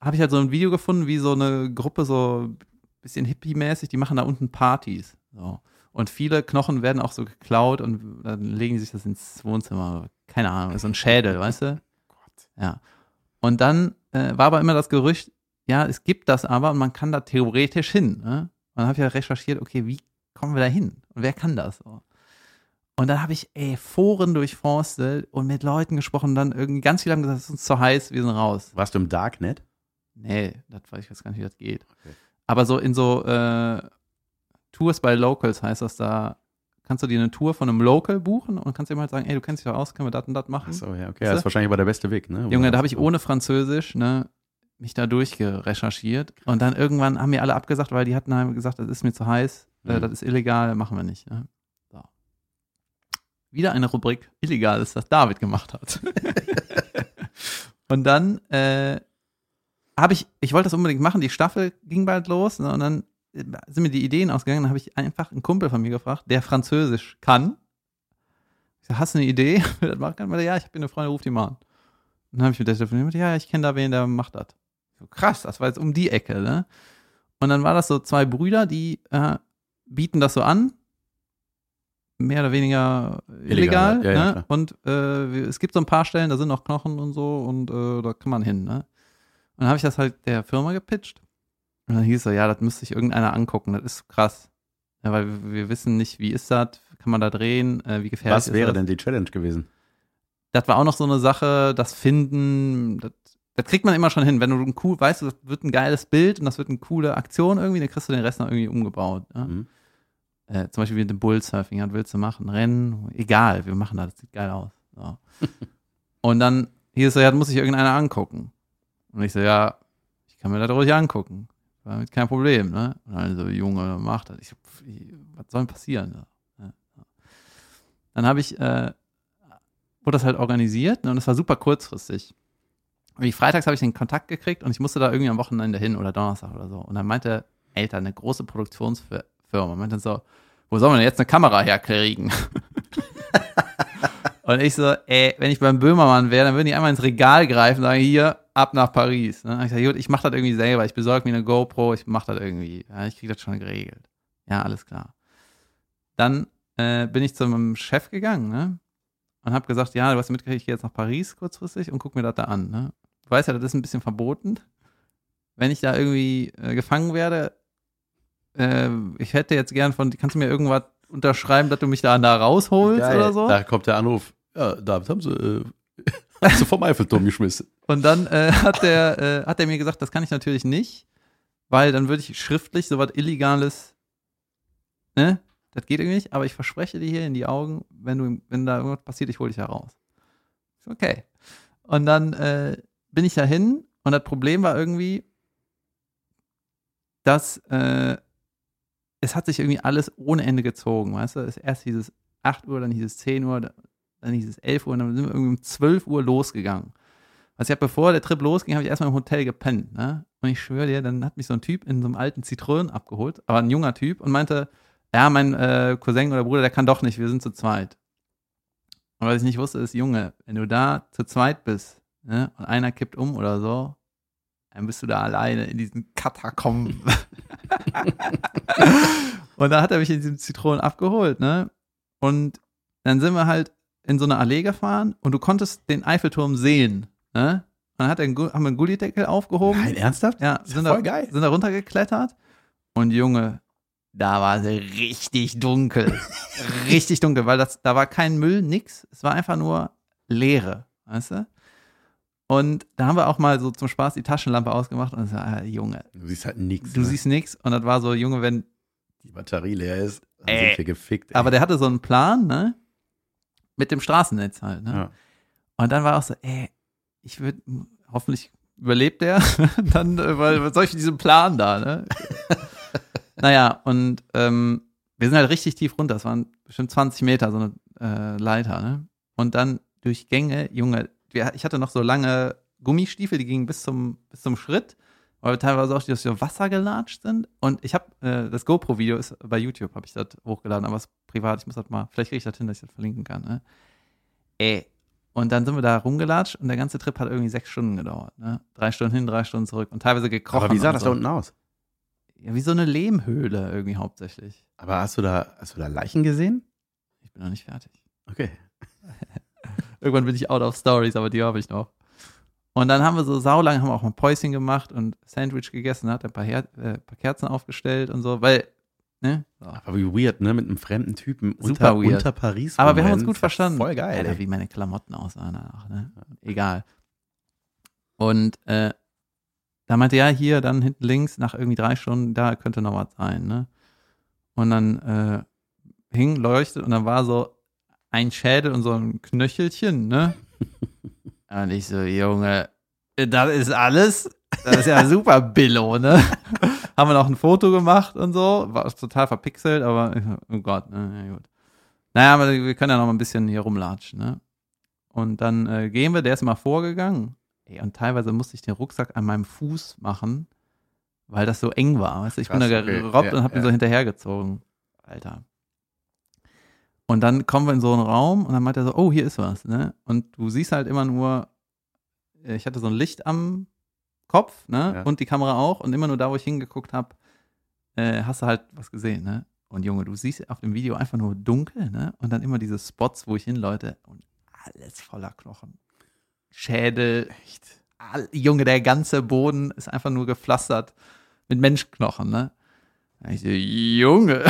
habe ich halt so ein Video gefunden, wie so eine Gruppe so ein bisschen hippie-mäßig, die machen da unten Partys. So. Und viele Knochen werden auch so geklaut und dann legen die sich das ins Wohnzimmer. Keine Ahnung, so ein Schädel, weißt du? Ja. Und dann äh, war aber immer das Gerücht, ja, es gibt das aber und man kann da theoretisch hin. Ne? Und dann habe ich ja recherchiert, okay, wie kommen wir da hin? Und wer kann das? Und dann habe ich ey, Foren durchforstet und mit Leuten gesprochen und dann irgendwie ganz viele haben gesagt, es ist uns zu heiß, wir sind raus. Warst du im Darknet? Nee, das weiß ich weiß gar nicht, wie das geht. Okay. Aber so in so äh, Tours by Locals heißt das da, kannst du dir eine Tour von einem Local buchen und kannst ihm halt sagen, ey, du kennst dich doch aus, können wir das und das machen? Achso, ja, okay. Weißt du? Das ist wahrscheinlich aber der beste Weg, ne? Junge, da habe ich ohne Französisch, ne, mich da durchgerecherchiert und dann irgendwann haben mir alle abgesagt, weil die hatten halt gesagt, das ist mir zu heiß, äh, Mhm. das ist illegal, machen wir nicht. Ne? So. Wieder eine Rubrik Illegales, das David gemacht hat. und dann äh, habe ich, ich wollte das unbedingt machen, die Staffel ging bald los ne, und dann sind mir die Ideen ausgegangen, dann habe ich einfach einen Kumpel von mir gefragt, der Französisch kann. Ich sag, hast du eine Idee, wer das machen kann? Weil, ja, ich habe eine Freundin, ruf die mal an. Und dann habe ich mit der telefoniert, ja, ich kenne da wen, der macht das. So, krass, das war jetzt um die Ecke, ne? Und dann war das so zwei Brüder, die äh, bieten das so an, mehr oder weniger illegal, Illegal, ja, ja, ne? klar. Und äh, es gibt so ein paar Stellen, da sind noch Knochen und so und äh, da kann man hin, ne? Und dann habe ich das halt der Firma gepitcht. Und dann hieß so, ja, das müsste sich irgendeiner angucken, das ist krass. Ja, weil wir, wissen nicht, wie ist das, kann man da drehen, äh, wie gefährlich Was wäre das? denn die Challenge gewesen? das war auch noch so eine Sache, das Finden, das, das kriegt man immer schon hin. Wenn du ein cool, weißt du, das wird ein geiles Bild und das wird eine coole Aktion irgendwie, dann kriegst du den Rest noch irgendwie umgebaut. Ja? Mhm. Äh, zum Beispiel wie mit dem Bullsurfing, was willst du machen? Rennen, egal, wir machen das, das sieht geil aus. So. und dann hier ist so, ja, das muss sich irgendeiner angucken. Und ich so, ja, ich kann mir das ruhig angucken. War mit kein Problem, ne? Und dann so, Junge, mach das. Ich so, pff, was soll denn passieren? Ja. Dann habe ich, äh, wurde das halt organisiert ne, und es war super kurzfristig. Und ich, freitags habe ich den Kontakt gekriegt und ich musste da irgendwie am Wochenende hin oder Donnerstag oder so. Und dann meinte Eltern, eine große Produktionsfirma, meinte so, wo sollen wir denn jetzt eine Kamera herkriegen? und ich so, ey, wenn ich beim Böhmermann wäre, dann würden die einmal ins Regal greifen und sagen, hier, ab nach Paris. Ne? Ich sage, gut, ich mache das irgendwie selber, ich besorge mir eine GoPro, ich mache das irgendwie. Ja, ich kriege das schon geregelt. Ja, alles klar. Dann äh, bin ich zu meinem Chef gegangen, ne? und habe gesagt, ja, du hast mitgekriegt, ich gehe jetzt nach Paris kurzfristig und guck mir das da an. Ne? Du weißt ja, das ist ein bisschen verboten. Wenn ich da irgendwie äh, gefangen werde, äh, ich hätte jetzt gern von, kannst du mir irgendwas unterschreiben, dass du mich da, da rausholst Geil. oder so? Da kommt der Anruf. Ja, David, haben sie, äh, haben sie vom Eiffelturm geschmissen. Und dann äh, hat der äh, hat er mir gesagt, das kann ich natürlich nicht, weil dann würde ich schriftlich so was Illegales, ne? Das geht irgendwie nicht, aber ich verspreche dir hier in die Augen, wenn du, wenn da irgendwas passiert, ich hole dich heraus. Okay. Und dann äh, bin ich da hin und das Problem war irgendwie, dass äh, es hat sich irgendwie alles ohne Ende gezogen, weißt du? Es erst hieß es 8 Uhr, dann hieß es 10 Uhr, dann hieß es 11 Uhr und dann sind wir irgendwie um 12 Uhr losgegangen. Also ich habe, bevor der Trip losging, habe ich erstmal im Hotel gepennt, ne? Und ich schwöre dir, dann hat mich so ein Typ in so einem alten Zitronen abgeholt, aber ein junger Typ und meinte, ja, mein äh, Cousin oder Bruder, der kann doch nicht, wir sind zu zweit. Und was ich nicht wusste, ist, Junge, wenn du da zu zweit bist, ne, und einer kippt um oder so, dann bist du da alleine in diesen Katakomben. und da hat er mich in diesem Zitronen abgeholt, ne? Und dann sind wir halt in so eine Allee gefahren und du konntest den Eiffelturm sehen, ne? Und dann hat er einen, haben wir einen Gullideckel aufgehoben. Nein, ernsthaft? Ja, ist sind ja voll da, geil. sind da runtergeklettert und Junge, da war sie richtig dunkel. richtig dunkel, weil das, da war kein Müll, nix. Es war einfach nur Leere, weißt du? Und da haben wir auch mal so zum Spaß die Taschenlampe ausgemacht und es war, ah, Junge, Du siehst halt nichts. du ne? siehst nix. Und das war so, Junge, wenn, die Batterie leer ist, dann Äh, sind wir gefickt. ey. aber der hatte so einen Plan, ne? Mit dem Straßennetz halt, ne? ja. Und dann war auch so, ey, ich würde, hoffentlich überlebt der, dann, äh, weil was soll ich mit diesem Plan da, ne? naja, und ähm, wir sind halt richtig tief runter, es waren bestimmt 20 Meter, so eine äh, Leiter, ne? Und dann durch Gänge, Junge, wir, ich hatte noch so lange Gummistiefel, die gingen bis zum, bis zum Schritt, weil wir teilweise auch durch so Wasser gelatscht sind. Und ich habe, äh, das GoPro-Video ist bei YouTube, habe ich das hochgeladen, aber es ist privat, ich muss das mal, vielleicht kriege ich das hin, dass ich das verlinken kann, ne? Ey, und dann sind wir da rumgelatscht und der ganze Trip hat irgendwie sechs Stunden gedauert. Ne? Drei Stunden hin, drei Stunden zurück und teilweise gekrochen. Aber wie sah das so. da unten aus? Ja, wie so eine Lehmhöhle irgendwie hauptsächlich. Aber hast du da, hast du da Leichen gesehen? Ich bin noch nicht fertig. Okay. Irgendwann bin ich out of stories, aber die habe ich noch. Und dann haben wir so saulang, haben wir auch mal Päuschen gemacht und Sandwich gegessen, hat ein paar, Her äh, paar Kerzen aufgestellt und so, weil, ne? So. Aber wie weird, ne? Mit einem fremden Typen Super unter, weird. unter Paris. Aber wir haben uns gut verstanden. Voll geil. Alter, ey. wie meine Klamotten aussahen danach, ne? Egal. Und äh, da meinte ja hier dann hinten links nach irgendwie drei Stunden, da könnte noch was sein, ne? Und dann äh, hing, leuchtet und dann war so ein Schädel und so ein Knöchelchen, ne? und ich so, Junge, das ist alles? Das ist ja super Billo, ne? Haben wir noch ein Foto gemacht und so, war total verpixelt, aber oh Gott, ne? Ja, gut. Naja, aber wir können ja noch mal ein bisschen hier rumlatschen, ne? Und dann äh, gehen wir, der ist mal vorgegangen. Ey, und teilweise musste ich den Rucksack an meinem Fuß machen, weil das so eng war. Weißt du, ich bin Krass, da okay. gerobbt Ja, und hab ihn ja. so hinterhergezogen. Alter. Und dann kommen wir in so einen Raum und dann meint er so, oh, hier ist was, ne? Und du siehst halt immer nur, äh, ich hatte so ein Licht am Kopf, ne? Ja. Und die Kamera auch. Und immer nur da, wo ich hingeguckt habe, äh, hast du halt was gesehen, ne? Und Junge, du siehst auf dem Video einfach nur dunkel, ne? Und dann immer diese Spots, wo ich hinläute und alles voller Knochen. Schädel, echt. All, Junge, der ganze Boden ist einfach nur gepflastert mit Menschknochen, ne? Ich so, Junge.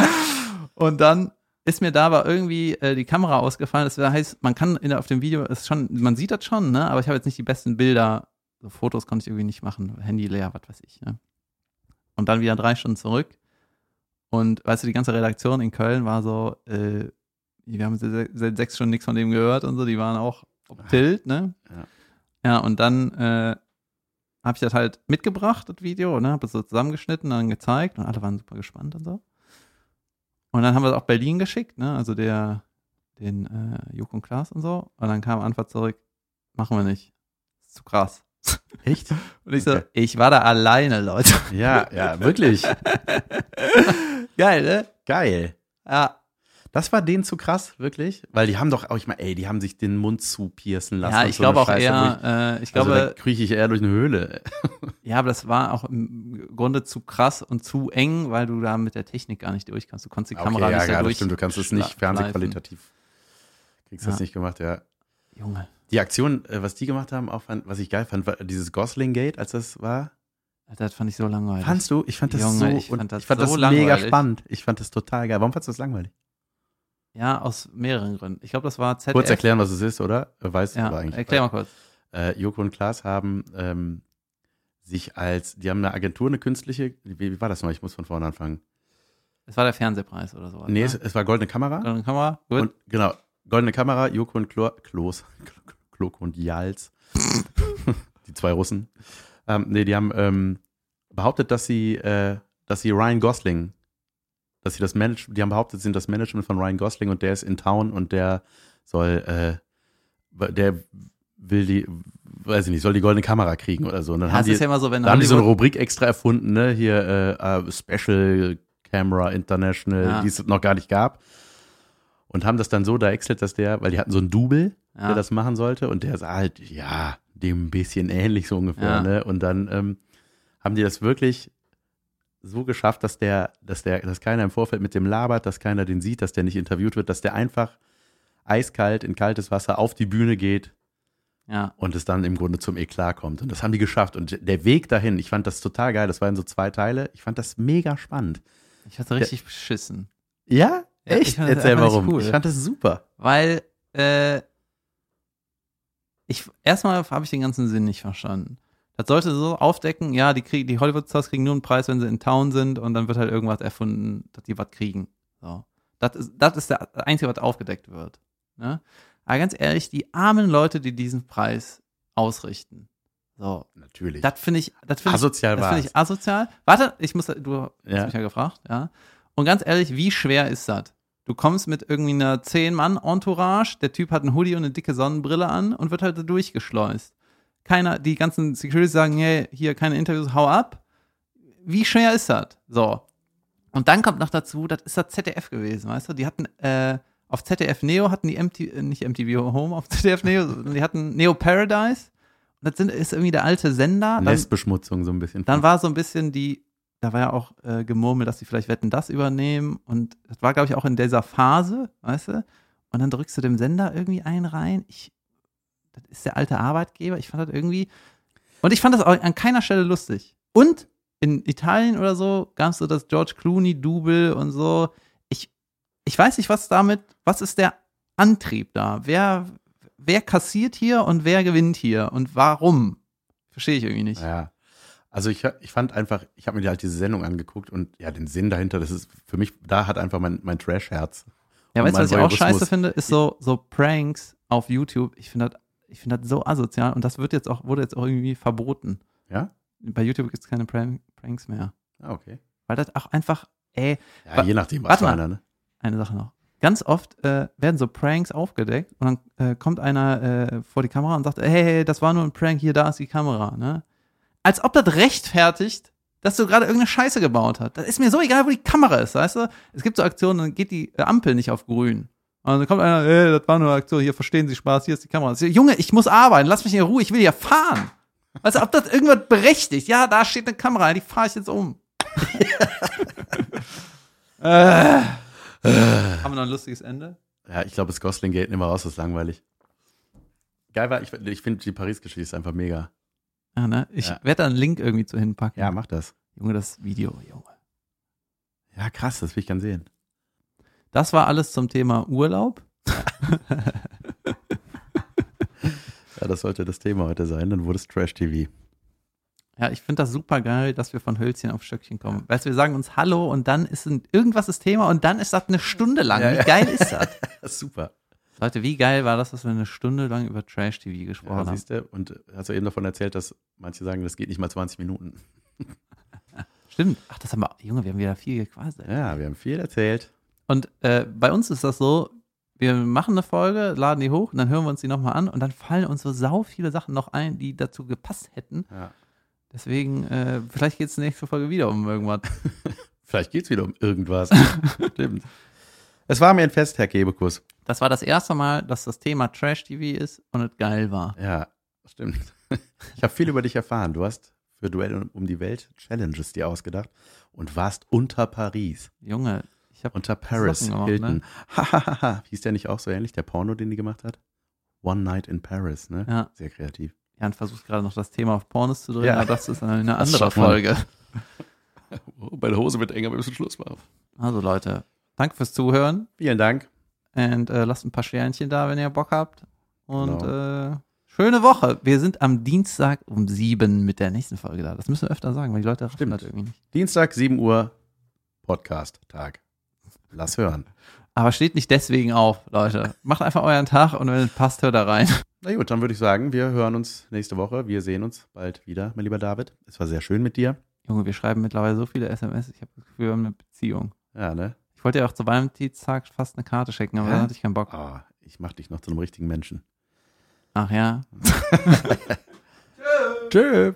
und dann ist mir da aber irgendwie äh, die Kamera ausgefallen. Das heißt, man kann in, auf dem Video ist schon, man sieht das schon, ne? Aber ich habe jetzt nicht die besten Bilder. So Fotos konnte ich irgendwie nicht machen. Handy leer, was weiß ich, ne? Und dann wieder drei Stunden zurück. Und weißt du, die ganze Redaktion in Köln war so, äh, wir haben seit sechs Stunden nichts von dem gehört und so, die waren auch auf Tilt, ne? Ja. Ja, und dann äh, habe ich das halt mitgebracht, das Video, ne? Habe es so zusammengeschnitten, dann gezeigt und alle waren super gespannt und so. Und dann haben wir es auch Berlin geschickt, ne? Also der, den äh, Juk und Klaas und so. Und dann kam Antwort zurück, machen wir nicht. Ist zu krass. Echt? Und ich so, Okay. ich war da alleine, Leute. Ja, ja, wirklich. Geil, ne? Geil. Ja. Das war denen zu krass, wirklich? Weil die haben doch auch, ich meine, ey, die haben sich den Mund zu piercen lassen. Ja, ich so glaube auch Scheiße, eher, äh, ich Ich, also glaube, krieche ich eher durch eine Höhle. ja, aber das war auch im Grunde zu krass und zu eng, weil du da mit der Technik gar nicht durch kannst. Du konntest die Kamera okay, ja, nicht ja, durch. stimmt, du kannst es nicht fernsehqualitativ. Kriegst Ja. das nicht gemacht, ja. Junge. Die Aktion, äh, was die gemacht haben, auch fand, was ich geil fand, war dieses Gosling Gate, als das war. Das fand ich so langweilig. Fandst du? Ich fand das Junge, so, ich fand das ich fand so das mega langweilig. spannend. Ich fand das total geil. Warum fandst du das langweilig? Ja, aus mehreren Gründen. Ich glaube, das war ZDF. Kurz erklären, was es ist, oder? Weißt Ja, du eigentlich? erklär mal kurz. Äh, Joko und Klaas haben ähm, sich als, die haben eine Agentur, eine künstliche, wie, wie war das mal? Ich muss von vorne anfangen. Es war der Fernsehpreis oder sowas. Nee, ne? es, es war Goldene Kamera. Goldene Kamera, gut. Und genau, Goldene Kamera, Joko und Klo, Klos, Kloko und Jals, die zwei Russen. Ähm, nee, die haben ähm, behauptet, dass sie, äh, dass sie Ryan Gosling, dass sie das Manage, die haben behauptet, sie sind das Management von Ryan Gosling und der ist in Town und der soll, äh, der will die, weiß ich nicht, soll die Goldene Kamera kriegen oder so. Und dann ja, haben die, ja so, wenn da haben die so eine Rubrik extra erfunden, ne? Hier äh, äh, Special Camera International, Ja. die es noch gar nicht gab. Und haben das dann so da exelt, dass der, weil die hatten so einen Double, ja. der das machen sollte, und der sah halt, ja, dem ein bisschen ähnlich so ungefähr, ne? Und dann ähm, haben die das wirklich so geschafft, dass der, dass der, dass keiner im Vorfeld mit dem labert, dass keiner den sieht, dass der nicht interviewt wird, dass der einfach eiskalt in kaltes Wasser auf die Bühne geht ja. und es dann im Grunde zum Eklat kommt. Und das haben die geschafft. Und der Weg dahin, ich fand das total geil. Das waren so zwei Teile. Ich fand das mega spannend. Ich hatte richtig beschissen. Ja? Ja, ich Echt? Erzähl warum. cool. Ich fand das super. Weil, äh, ich, erstmal habe ich den ganzen Sinn nicht verstanden. Das sollte so aufdecken, ja, die kriegen, die Hollywood-Stars kriegen nur einen Preis, wenn sie in Town sind und dann wird halt irgendwas erfunden, dass die was kriegen. So. Das ist, das ist der Einzige, was aufgedeckt wird. Ne? Aber ganz ehrlich, die armen Leute, die diesen Preis ausrichten. So. Natürlich. Das finde ich, das finde ich, Asozial das war finde ich asozial. Warte, ich muss, du hast Ja. mich ja gefragt, ja. Und ganz ehrlich, wie schwer ist das? Du kommst mit irgendwie einer 10-Mann-Entourage, der Typ hat einen Hoodie und eine dicke Sonnenbrille an und wird halt da durchgeschleust. Keiner, die ganzen Securities sagen, hey, hier keine Interviews, hau ab. Wie schwer ist das? So. Und dann kommt noch dazu, das ist das ZDF gewesen, weißt du? Die hatten, äh, auf ZDF Neo hatten die MTV, äh, nicht MTV Home, auf ZDF Neo, sondern die hatten Neo Paradise. Und das sind, ist irgendwie der alte Sender. Dann, Nestbeschmutzung so ein bisschen. dann war so ein bisschen die, da war ja auch äh, gemurmelt, dass sie vielleicht Wetten das übernehmen. Und das war, glaube ich, auch in dieser Phase, weißt du? Und dann drückst du dem Sender irgendwie einen rein. Ich, das ist der alte Arbeitgeber. Ich fand das irgendwie. Und ich fand das auch an keiner Stelle lustig. Und in Italien oder so gab es so das George Clooney-Double und so. Ich, ich weiß nicht, was damit, was ist der Antrieb da? Wer, wer kassiert hier und wer gewinnt hier und warum? Verstehe ich irgendwie nicht. Ja. Also ich, ich fand einfach, ich habe mir halt diese Sendung angeguckt und ja, den Sinn dahinter, das ist für mich, da hat einfach mein, mein Trash-Herz. Ja, weißt du, was ich auch scheiße finde, ist so, so Pranks auf YouTube. Ich finde das, ich finde das so asozial und das wird jetzt auch, wurde jetzt auch irgendwie verboten. Ja? Bei YouTube gibt es keine Prank, Pranks mehr. Ah, okay. Weil das auch einfach, ey, Ja, je nachdem, was für einer, ne? eine Sache noch. Ganz oft äh, werden so Pranks aufgedeckt und dann äh, kommt einer äh, vor die Kamera und sagt, hey, hey, das war nur ein Prank, hier, da ist die Kamera, ne? Als ob das rechtfertigt, dass du gerade irgendeine Scheiße gebaut hast. Das ist mir so egal, wo die Kamera ist, weißt du? Es gibt so Aktionen, dann geht die äh, Ampel nicht auf grün. Und dann kommt einer, hey, das war nur eine Aktion, hier verstehen Sie Spaß, hier ist die Kamera. Ich Junge, ich muss arbeiten, lass mich in Ruhe, ich will ja fahren. Du, ob das irgendwas berechtigt? Ja, da steht eine Kamera, die fahre ich jetzt um. äh. Haben wir noch ein lustiges Ende? Ja, ich glaube, das Gosling geht immer raus, das ist langweilig. Geil war, ich, ich finde die Paris-Geschichte ist einfach mega. Ja, ne? Ich Ja. werde da einen Link irgendwie zu hinpacken. Ja, mach das. Junge, das Video, Junge. Ja, krass, das will ich gern sehen. Das war alles zum Thema Urlaub. Ja, das sollte das Thema heute sein, dann wurde es Trash-TV. Ja, ich finde das super geil, dass wir von Hölzchen auf Stöckchen kommen. Weißt du, wir sagen uns Hallo und dann ist ein, irgendwas das Thema und dann ist das eine Stunde lang. Ja, wie ja. geil ist das? Super. Leute, wie geil war das, dass wir eine Stunde lang über Trash-TV gesprochen Ja, haben? siehst du, und hast du eben davon erzählt, dass manche sagen, das geht nicht mal 20 Minuten. Stimmt. Ach, das haben wir, Junge, wir haben wieder viel gequasselt. Ja, wir haben viel erzählt. Und äh, bei uns ist das so, wir machen eine Folge, laden die hoch und dann hören wir uns die nochmal an und dann fallen uns so sau viele Sachen noch ein, die dazu gepasst hätten. Ja. Deswegen, äh, vielleicht geht es nächste Folge wieder um irgendwas. Vielleicht geht es wieder um irgendwas. Stimmt. Es war mir ein Fest, Herr Kebekus. Das war das erste Mal, dass das Thema Trash-TV ist und es geil war. Ja, stimmt. Ich habe viel über dich erfahren. Du hast für Duell um die Welt Challenges dir ausgedacht und warst unter Paris. Junge, Unter Paris Socken Hilton. ne? Hahaha. Hieß der nicht auch so ähnlich, der Porno, den die gemacht hat? One Night in Paris, ne? Ja. Sehr kreativ. Jan versucht gerade noch das Thema auf Pornos zu drehen, Ja. aber das ist eine Das andere. Folge. Oh, bei der Hose wird enger, wir müssen Schluss machen. Also Leute, danke fürs Zuhören. Vielen Dank. Und äh, lasst ein paar Sternchen da, wenn ihr Bock habt. Und äh, schöne Woche. Wir sind am Dienstag um sieben mit der nächsten Folge da. Das müssen wir öfter sagen, weil die Leute raffen Stimmt. das irgendwie nicht. Dienstag, 7 Uhr, Podcast-Tag. Lass hören. Aber steht nicht deswegen auf, Leute. Macht einfach euren Tag und wenn es passt, hört da rein. Na gut, dann würde ich sagen, wir hören uns nächste Woche. Wir sehen uns bald wieder, mein lieber David. Es war sehr schön mit dir. Junge, wir schreiben mittlerweile so viele SMS. Ich habe das Gefühl, wir haben eine Beziehung. Ja, ne? Ich wollte ja auch zu Valentinstag fast eine Karte schicken, aber Hä? dann hatte ich keinen Bock. Ah, ich mach dich noch zu einem richtigen Menschen. Ach ja. Tschö.